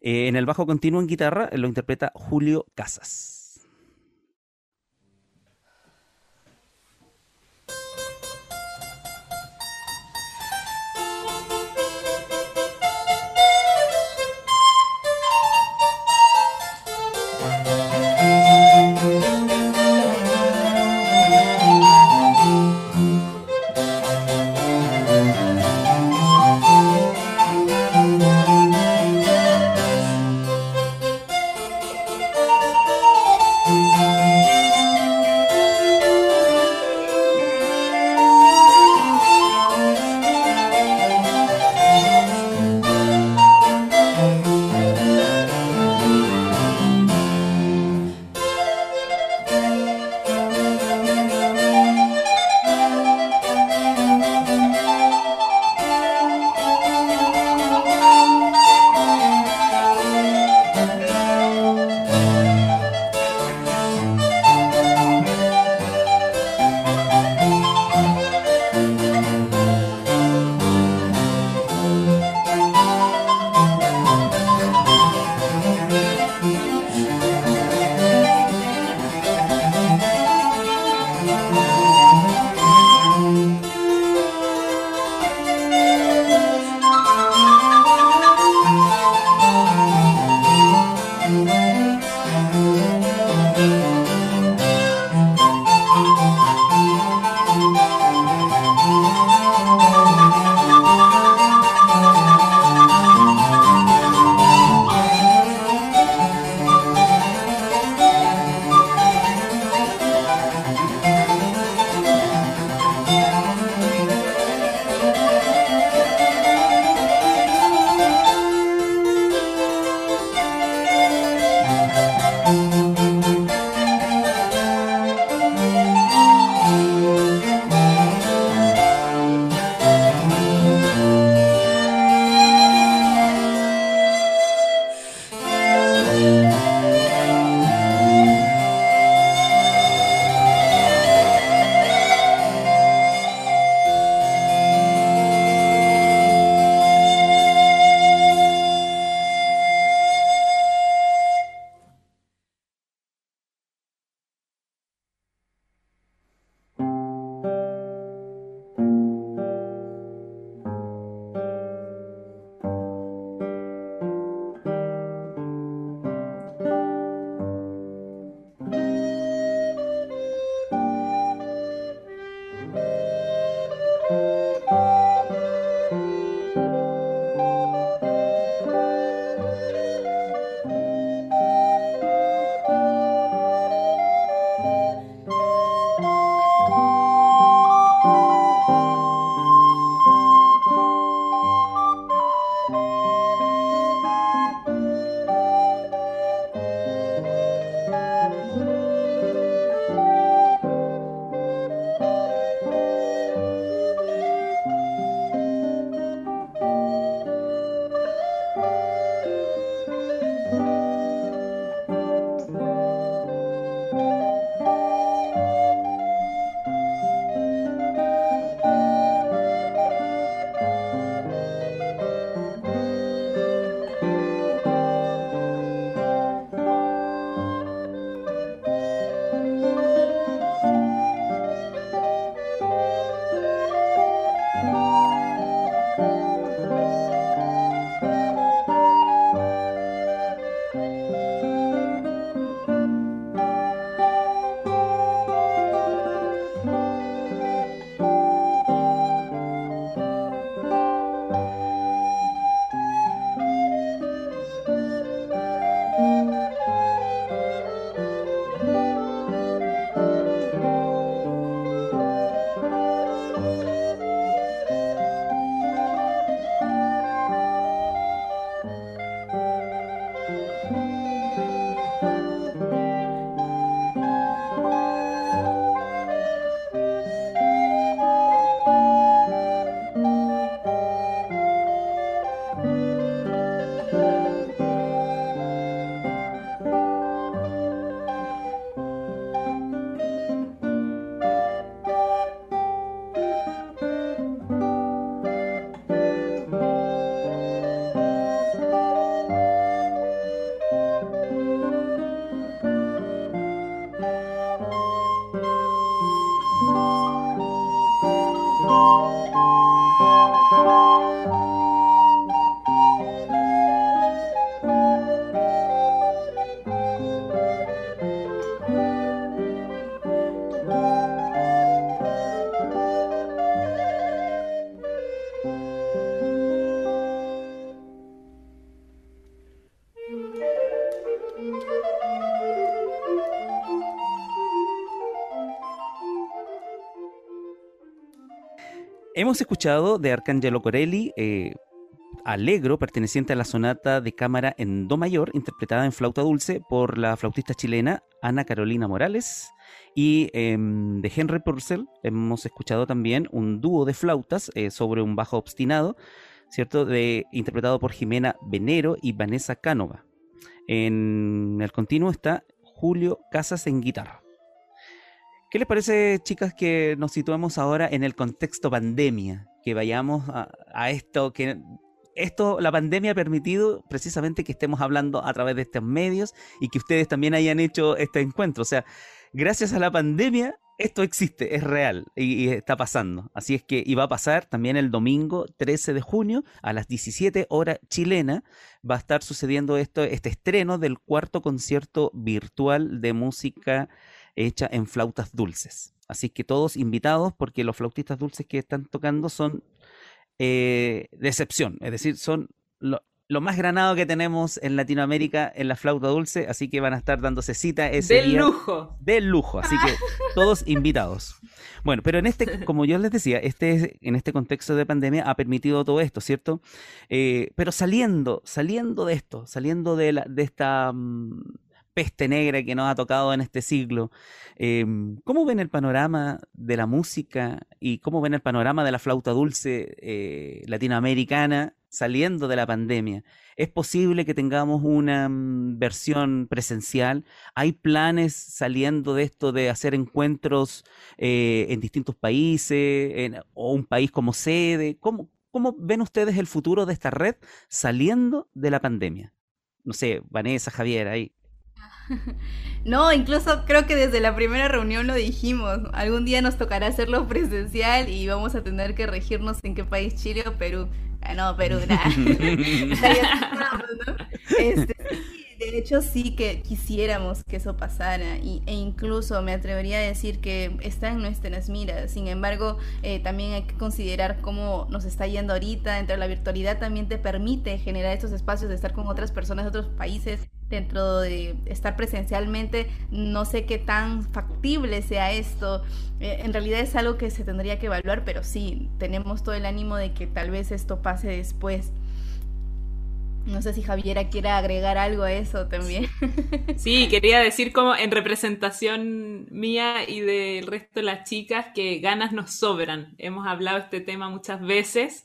Eh, en el bajo continuo en guitarra lo interpreta Julio Casas. Hemos escuchado de Arcangelo Corelli, eh, Alegro, perteneciente a la sonata de cámara en Do mayor, interpretada en flauta dulce por la flautista chilena Ana Carolina Morales. Y em, de Henry Purcell hemos escuchado también un dúo de flautas eh, sobre un bajo obstinado, ¿cierto? De, interpretado por Jimena Venero y Vanessa Cánova. En el continuo está Julio Casas en guitarra. ¿Qué les parece, chicas, que nos situemos ahora en el contexto pandemia? Que vayamos a esto, que esto, la pandemia ha permitido precisamente que estemos hablando a través de estos medios y que ustedes también hayan hecho este encuentro. O sea, gracias a la pandemia, esto existe, es real y, está pasando. Así es que iba a pasar también el domingo 13 de junio a las 17 horas chilena. Va a estar sucediendo esto, este estreno del cuarto concierto virtual de música hecha en flautas dulces. Así que todos invitados porque los flautistas dulces que están tocando son eh, decepción. Es decir, son lo, más granado que tenemos en Latinoamérica en la flauta dulce, así que van a estar dándose cita ese Del lujo. Del lujo, así que *laughs* todos invitados. Bueno, pero en este, como yo les decía, este, en este contexto de pandemia ha permitido todo esto, ¿cierto? Eh, pero saliendo, saliendo de esto, saliendo de, la, de esta... Mm, peste negra que nos ha tocado en este siglo. Em, ¿Cómo ven el panorama de la música y cómo ven el panorama de la flauta dulce eh, latinoamericana saliendo de la pandemia? ¿Es posible que tengamos una mm, versión presencial? ¿Hay planes saliendo de esto de hacer encuentros eh, en distintos países o un país como sede? ¿Cómo, ¿Cómo ven ustedes el futuro de esta red saliendo de la pandemia? No sé, Vanessa, Javier, ahí. *laughs* No, incluso creo que desde la primera reunión lo dijimos. Algún día nos tocará hacerlo presencial y vamos a tener que regirnos en qué país, Chile o Perú. Ah, no, Perú, nada. *laughs* *laughs* este, de hecho sí que quisiéramos que eso pasara y, e incluso me atrevería a decir que está en nuestras miras. Sin embargo, eh, también hay que considerar cómo nos está yendo ahorita. Dentro de la virtualidad también te permite generar estos espacios de estar con otras personas de otros países dentro de estar presencialmente, no sé qué tan factible sea esto. Eh, en realidad es algo que se tendría que evaluar, pero sí, tenemos todo el ánimo de que tal vez esto pase después. No sé si Javiera quiera agregar algo a eso también. *laughs* Sí, quería decir como en representación mía y del resto de las chicas que ganas nos sobran. Hemos hablado de este tema muchas veces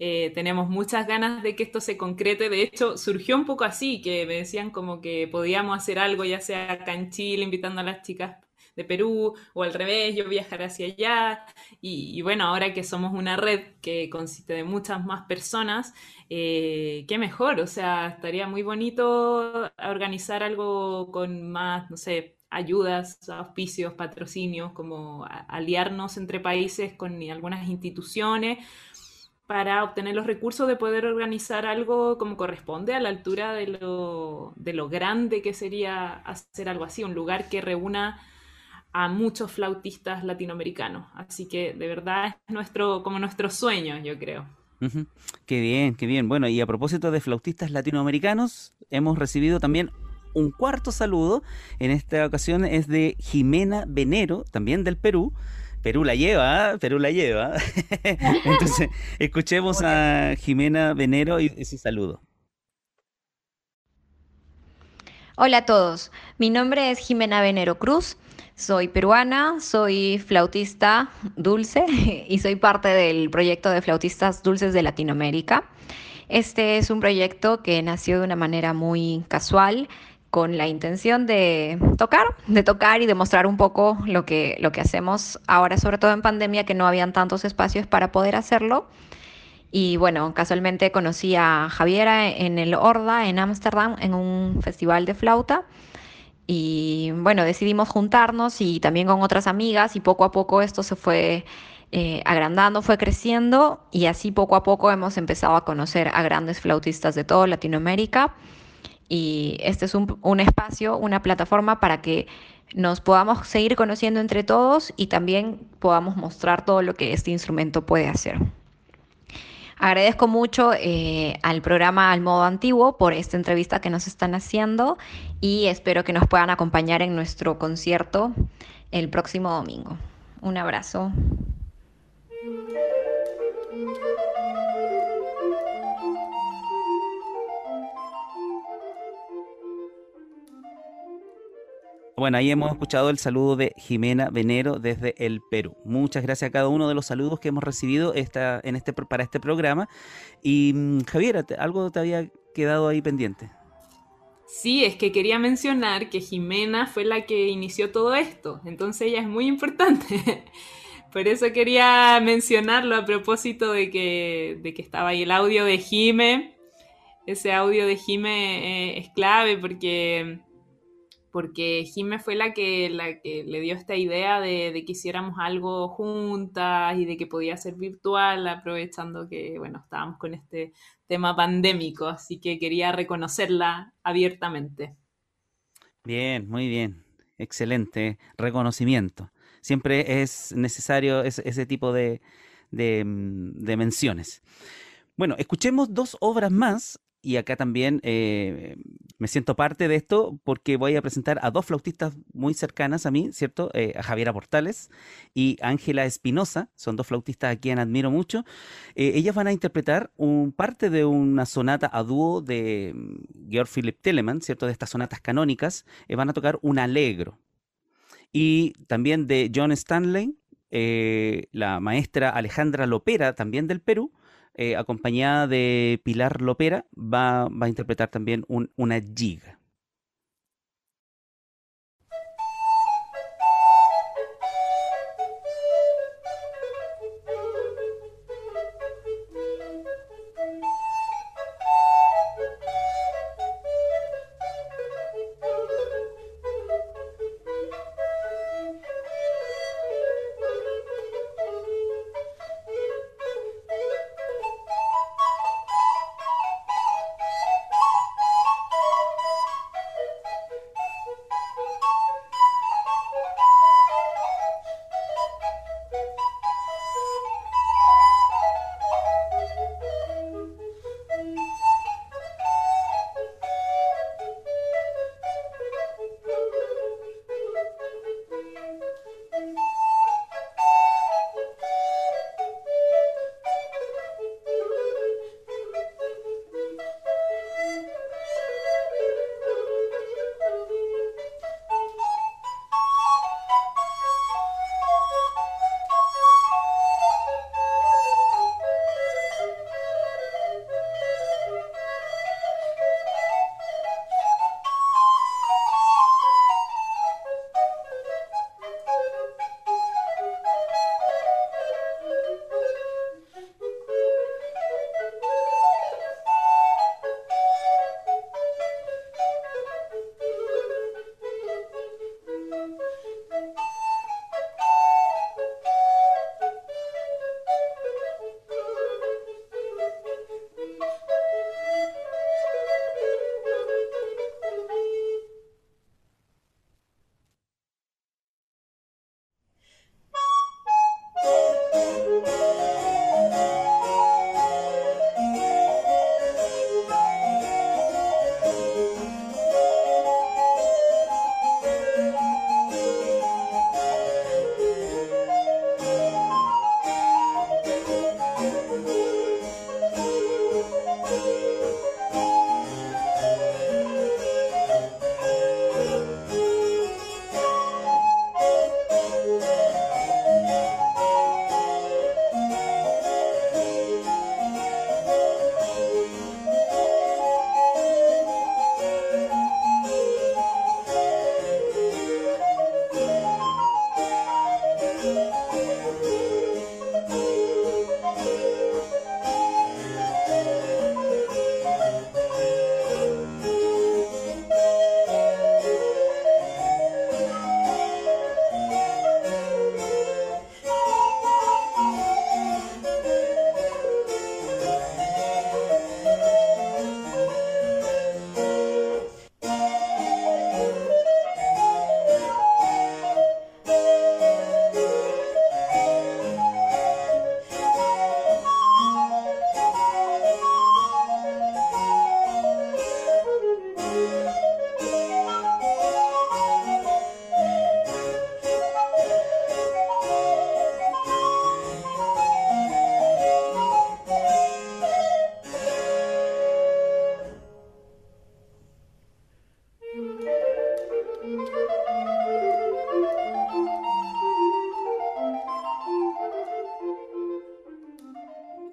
eh, tenemos muchas ganas de que esto se concrete. De hecho, surgió un poco así, que me decían como que podíamos hacer algo, ya sea acá en Chile, invitando a las chicas de Perú, o al revés, yo viajar hacia allá. Y, bueno, ahora que somos una red que consiste de muchas más personas, eh, qué mejor, o sea, estaría muy bonito organizar algo con más, no sé, ayudas, auspicios, patrocinios, como aliarnos entre países con algunas instituciones para obtener los recursos de poder organizar algo como corresponde a la altura de lo, de lo grande que sería hacer algo así, un lugar que reúna a muchos flautistas latinoamericanos. Así que de verdad es nuestro, como nuestro sueño, yo creo. Qué bien, qué bien. Bueno, y a propósito de flautistas latinoamericanos, hemos recibido también un cuarto saludo. En esta ocasión es de Jimena Venero, también del Perú. Perú la lleva, ¿ah? Perú la lleva. *laughs* Entonces, escuchemos a Jimena Venero y ese saludo. Hola a todos, mi nombre es Jimena Venero Cruz, soy peruana, soy flautista dulce *laughs* y soy parte del proyecto de flautistas dulces de Latinoamérica. Este es un proyecto que nació de una manera muy casual con la intención de tocar, de tocar y demostrar un poco lo que, lo que hacemos ahora, sobre todo en pandemia, que no habían tantos espacios para poder hacerlo. Y bueno, casualmente conocí a Javiera en el Horda, en Ámsterdam, en un festival de flauta. Y bueno, decidimos juntarnos y también con otras amigas y poco a poco esto se fue eh, agrandando, fue creciendo y así poco a poco hemos empezado a conocer a grandes flautistas de toda Latinoamérica y este es un, espacio, una plataforma para que nos podamos seguir conociendo entre todos y también podamos mostrar todo lo que este instrumento puede hacer. Agradezco mucho eh, al programa Al Modo Antiguo por esta entrevista que nos están haciendo y espero que nos puedan acompañar en nuestro concierto el próximo domingo. Un abrazo. Bueno, ahí hemos escuchado el saludo de Jimena Venero desde el Perú. Muchas gracias a cada uno de los saludos que hemos recibido en este, para este programa. Y mm, Javier, ¿algo te había quedado ahí pendiente? Sí, es que quería mencionar que Jimena fue la que inició todo esto, entonces ella es muy importante. *laughs* Por eso quería mencionarlo a propósito de que, de que estaba ahí el audio de Jime. Ese audio de Jime eh, es clave porque porque Jime fue la que, la que le dio esta idea de, que hiciéramos algo juntas y de que podía ser virtual, aprovechando que, bueno, estábamos con este tema pandémico, así que quería reconocerla abiertamente. Bien, muy bien, excelente reconocimiento. Siempre es necesario ese, tipo de, de, de menciones. Bueno, escuchemos dos obras más y acá también eh, me siento parte de esto porque voy a presentar a dos flautistas muy cercanas a mí, ¿cierto? Eh, a Javiera Portales y Ángela Espinosa, son dos flautistas a quien admiro mucho. Eh, ellas van a interpretar un, parte de una sonata a dúo de mm, Georg Philipp Telemann, ¿cierto? De estas sonatas canónicas, van a tocar un alegro. Y también de John Stanley, la maestra Alejandra Lopera, también del Perú, eh, acompañada de Pilar Lopera, va, a interpretar también un, una giga.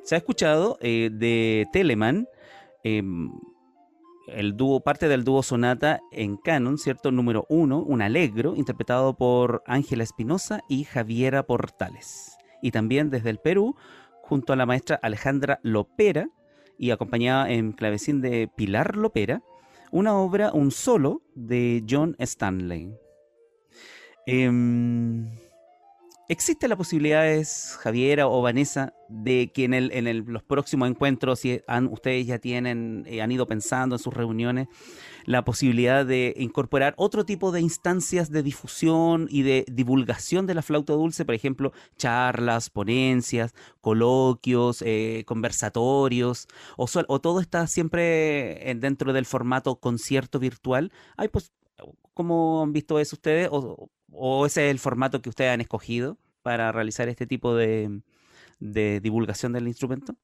Se ha escuchado eh, de Telemann, em, el dúo, parte del dúo Sonata en Canon, ¿cierto? Número uno, un alegro, interpretado por Ángela Espinosa y Javiera Portales. Y también desde el Perú, junto a la maestra Alejandra Lopera, y acompañada en clavecín de Pilar Lopera, una obra, un solo de John Stanley. Em, ¿Existe la posibilidad, Javiera o Vanessa, de que en, el, en los próximos encuentros, si han, ustedes ya tienen, eh, han ido pensando en sus reuniones, la posibilidad de incorporar otro tipo de instancias de difusión y de divulgación de la flauta dulce, por ejemplo, charlas, ponencias, coloquios, eh, conversatorios, o, todo está siempre dentro del formato concierto virtual? ¿Hay pues, ¿Cómo han visto eso ustedes? ¿O, ¿O ese es el formato que ustedes han escogido para realizar este tipo de, divulgación del instrumento?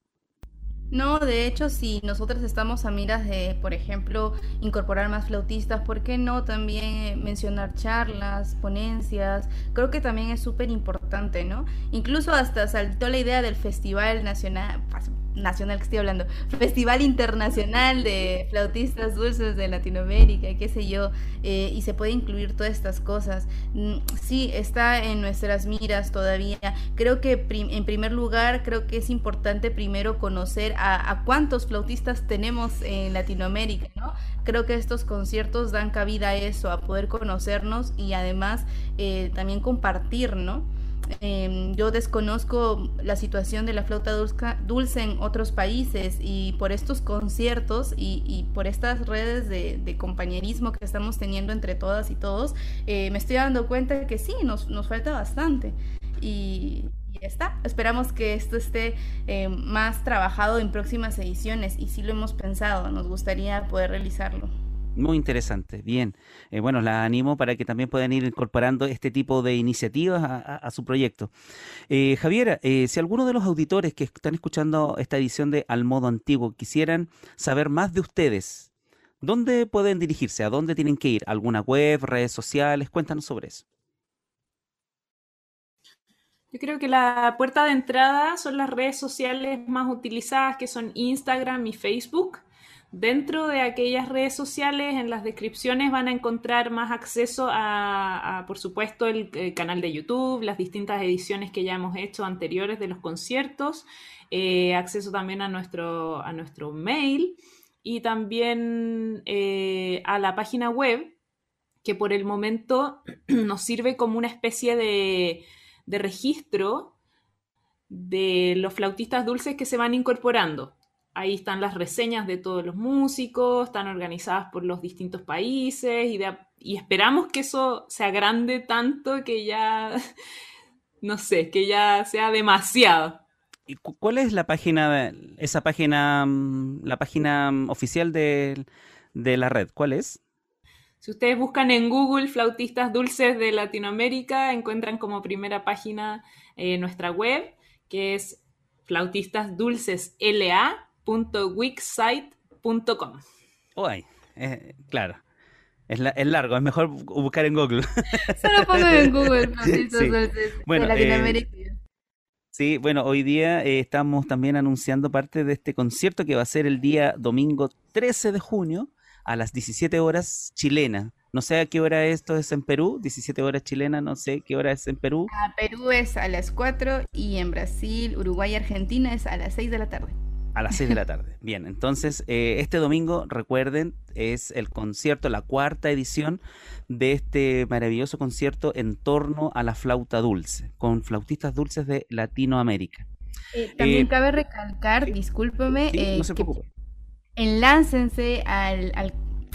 No, de hecho, si nosotros estamos a miras de, por ejemplo, incorporar más flautistas, ¿por qué no también mencionar charlas, ponencias? Creo que también es súper importante, ¿no? Incluso hasta saltó la idea del Festival Nacional, nacional que estoy hablando, Festival Internacional de Flautistas Dulces de Latinoamérica, qué sé yo, eh, y se puede incluir todas estas cosas. Mm, sí, está en nuestras miras todavía. Creo que en primer lugar, creo que es importante primero conocer a, cuántos flautistas tenemos en Latinoamérica, ¿no? Creo que estos conciertos dan cabida a eso, a poder conocernos y además eh, también compartir, ¿no? Em, yo desconozco la situación de la flauta dulce en otros países y por estos conciertos y, por estas redes de, compañerismo que estamos teniendo entre todas y todos, eh, me estoy dando cuenta que sí, nos, nos falta bastante. Y, ya está. Esperamos que esto esté eh, más trabajado en próximas ediciones y sí lo hemos pensado, nos gustaría poder realizarlo. Muy interesante, bien. Eh, bueno, la animo para que también puedan ir incorporando este tipo de iniciativas a, su proyecto. Eh, Javiera, eh, si alguno de los auditores que están escuchando esta edición de Al Modo Antiguo quisieran saber más de ustedes, ¿dónde pueden dirigirse? ¿A dónde tienen que ir? ¿Alguna web, redes sociales? Cuéntanos sobre eso. Yo creo que la puerta de entrada son las redes sociales más utilizadas, que son Instagram y Facebook. Dentro de aquellas redes sociales, en las descripciones van a encontrar más acceso a, por supuesto, el, canal de YouTube, las distintas ediciones que ya hemos hecho anteriores de los conciertos, eh, acceso también a nuestro, a nuestro mail y también eh, a la página web, que por el momento *clears throat* nos sirve como una especie de, de registro de los flautistas dulces que se van incorporando. Ahí están las reseñas de todos los músicos, están organizadas por los distintos países y, esperamos que eso se agrande tanto que ya, *laughs* no sé, que ya sea demasiado. ¿Y cuál es la página, esa página, mm, la página mm, oficial de, la red? ¿Cuál es? Si ustedes buscan en Google Flautistas Dulces de Latinoamérica, encuentran como primera página eh, nuestra web, que es Flautistas Dulces LA www.wixsite.com. Uy, eh, claro. Es, largo, es mejor buscar en Google. *laughs* Solo pongo en Google, sí. bueno, de Latinoamérica. Eh, sí, bueno, hoy día eh, estamos también anunciando parte de este concierto que va a ser el día domingo 13 de junio a las 17 horas chilena. No sé a qué hora esto es en Perú, 17 horas chilena, no sé qué hora es en Perú. A Perú es a las 4 y en Brasil, Uruguay y Argentina es a las 6 de la tarde. A las 6 de la tarde. *laughs* Bien, entonces eh, este domingo, recuerden, es el concierto, la cuarta edición de este maravilloso concierto en torno a la flauta dulce, con flautistas dulces de Latinoamérica. Eh, también eh, cabe recalcar, discúlpeme, no se que enlácense al, al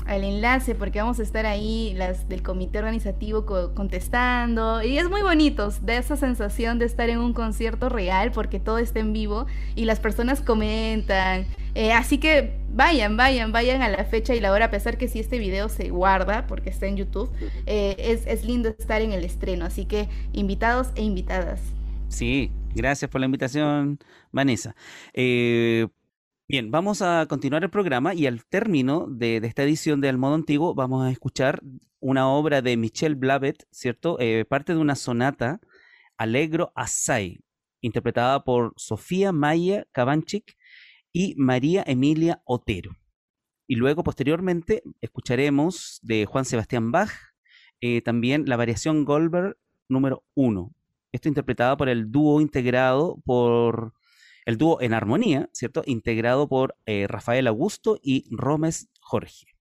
al enlace porque vamos a estar ahí las del comité organizativo contestando y es muy bonito de esa sensación de estar en un concierto real porque todo está en vivo y las personas comentan eh, así que vayan vayan vayan a la fecha y la hora a pesar que si este video se guarda porque está en YouTube eh, es, es lindo estar en el estreno así que invitados e invitadas Sí, gracias por la invitación, Vanessa. Eh, Bien, vamos a continuar el programa y al término de, esta edición de Al Modo Antiguo vamos a escuchar una obra de Michel Blavet, ¿cierto? Eh, parte de una sonata, Alegro Assai. interpretada por Sofía Maya Kavanchik y María Emilia Otero. Y luego, posteriormente, escucharemos de Juan Sebastián Bach eh, también la variación Goldberg número 1. Esto interpretado por el dúo integrado por el dúo en armonía, ¿cierto? Integrado por eh, Rafael Augusto y Rómez Jorge.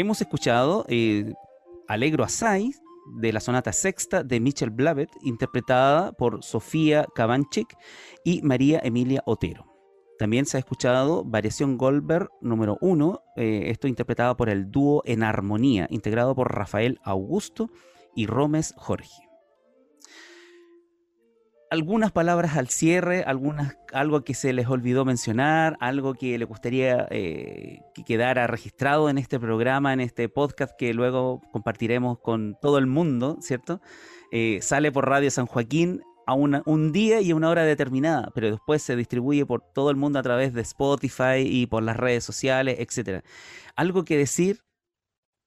Hemos escuchado eh, Alegro Asai de la sonata sexta de Michel Blavet, interpretada por Sofía Kavanchik y María Emilia Otero. También se ha escuchado Variación Goldberg número uno, eh, esto interpretado por el dúo En Armonía, integrado por Rafael Augusto y Rómez Jorge algunas palabras al cierre, algunas, algo que se les olvidó mencionar, algo que le gustaría eh, que quedara registrado en este programa, en este podcast que luego compartiremos con todo el mundo, ¿cierto? Eh, sale por Radio San Joaquín a un día y a una hora determinada, pero después se distribuye por todo el mundo a través de Spotify y por las redes sociales, etc. ¿Algo que decir,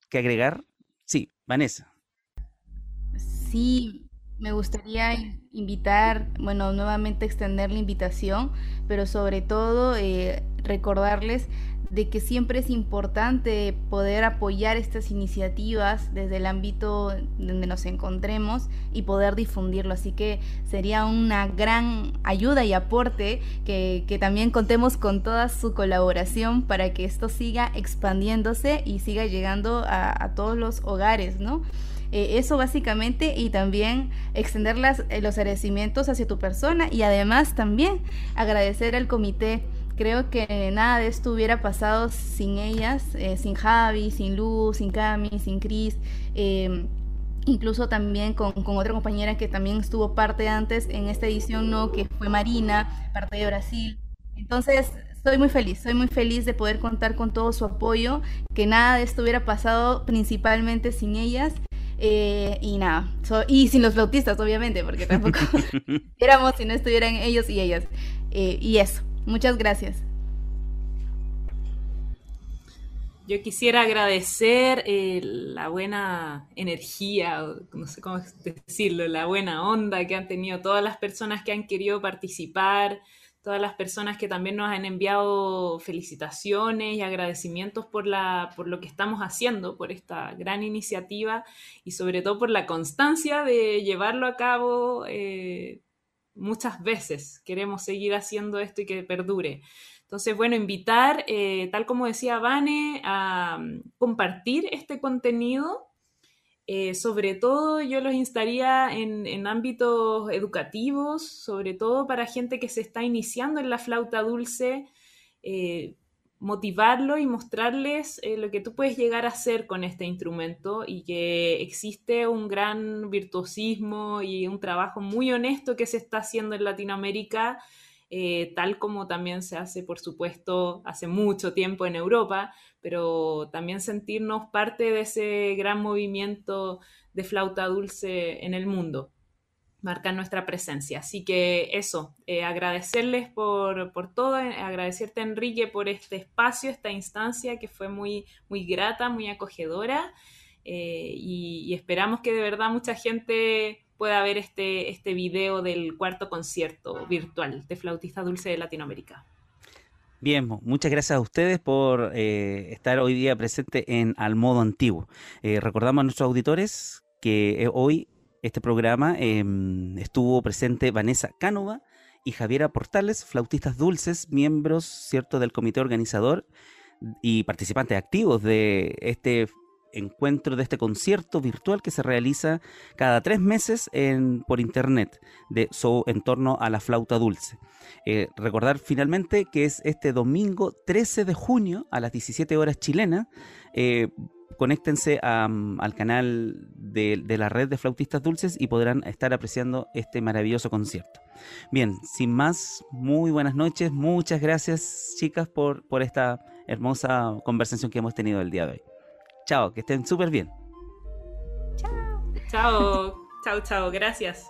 que agregar? Sí, Vanessa. sí, me gustaría invitar, bueno, nuevamente extender la invitación, pero sobre todo eh, recordarles de que siempre es importante poder apoyar estas iniciativas desde el ámbito donde nos encontremos y poder difundirlo. Así que sería una gran ayuda y aporte que, también contemos con toda su colaboración para que esto siga expandiéndose y siga llegando a, todos los hogares, ¿no? Eh, eso básicamente y también extender las, eh, los agradecimientos hacia tu persona y además también agradecer al comité creo que nada de esto hubiera pasado sin ellas, eh, sin Javi, sin Luz, sin Cami, sin Cris. Eh, incluso también con, otra compañera que también estuvo parte antes en esta edición, ¿no? que fue Marina, parte de Brasil. Entonces, soy muy feliz, soy muy feliz de poder contar con todo su apoyo, que nada de esto hubiera pasado principalmente sin ellas. Eh, y nada, y sin los flautistas, obviamente, porque tampoco *laughs* *laughs* éramos si no estuvieran ellos y ellas. y eso, Muchas gracias. Yo quisiera agradecer eh, la buena energía, no sé cómo decirlo, la buena onda que han tenido todas las personas que han querido participar, todas las personas que también nos han enviado felicitaciones y agradecimientos por, la, por lo que estamos haciendo, por esta gran iniciativa y sobre todo por la constancia de llevarlo a cabo. Eh, muchas veces queremos seguir haciendo esto y que perdure. Entonces, bueno, invitar, eh, tal como decía Vane, a mm, compartir este contenido. Eh, sobre todo yo los instaría en, ámbitos educativos, sobre todo para gente que se está iniciando en la flauta dulce, eh, motivarlo y mostrarles eh, lo que tú puedes llegar a hacer con este instrumento y que existe un gran virtuosismo y un trabajo muy honesto que se está haciendo en Latinoamérica, eh, tal como también se hace, por supuesto, hace mucho tiempo en Europa, pero también sentirnos parte de ese gran movimiento de flauta dulce en el mundo marcar nuestra presencia. Así que eso, eh, agradecerles por, todo, eh, agradecerte Enrique por este espacio, esta instancia que fue muy, muy grata, muy acogedora eh, y, esperamos que de verdad mucha gente pueda ver este, este video del cuarto concierto virtual de Flautista Dulce de Latinoamérica. Bien, muchas gracias a ustedes por estar hoy día presente en Al Modo Antiguo. recordamos a nuestros auditores que hoy este programa em, estuvo presente Vanessa Cánova y Javiera Portales, flautistas dulces, miembros cierto del comité organizador y participantes activos de este encuentro, de este concierto virtual que se realiza cada tres meses por internet de, en torno a la flauta dulce. Eh, recordar finalmente que es este domingo 13 de junio a las 17 horas chilenas. Eh, conéctense al canal de, la red de flautistas dulces y podrán estar apreciando este maravilloso concierto. Bien, sin más, muy buenas noches, muchas gracias chicas por, por esta hermosa conversación que hemos tenido el día de hoy. Chao, que estén súper bien. Chao. Chao, chao, chao, gracias.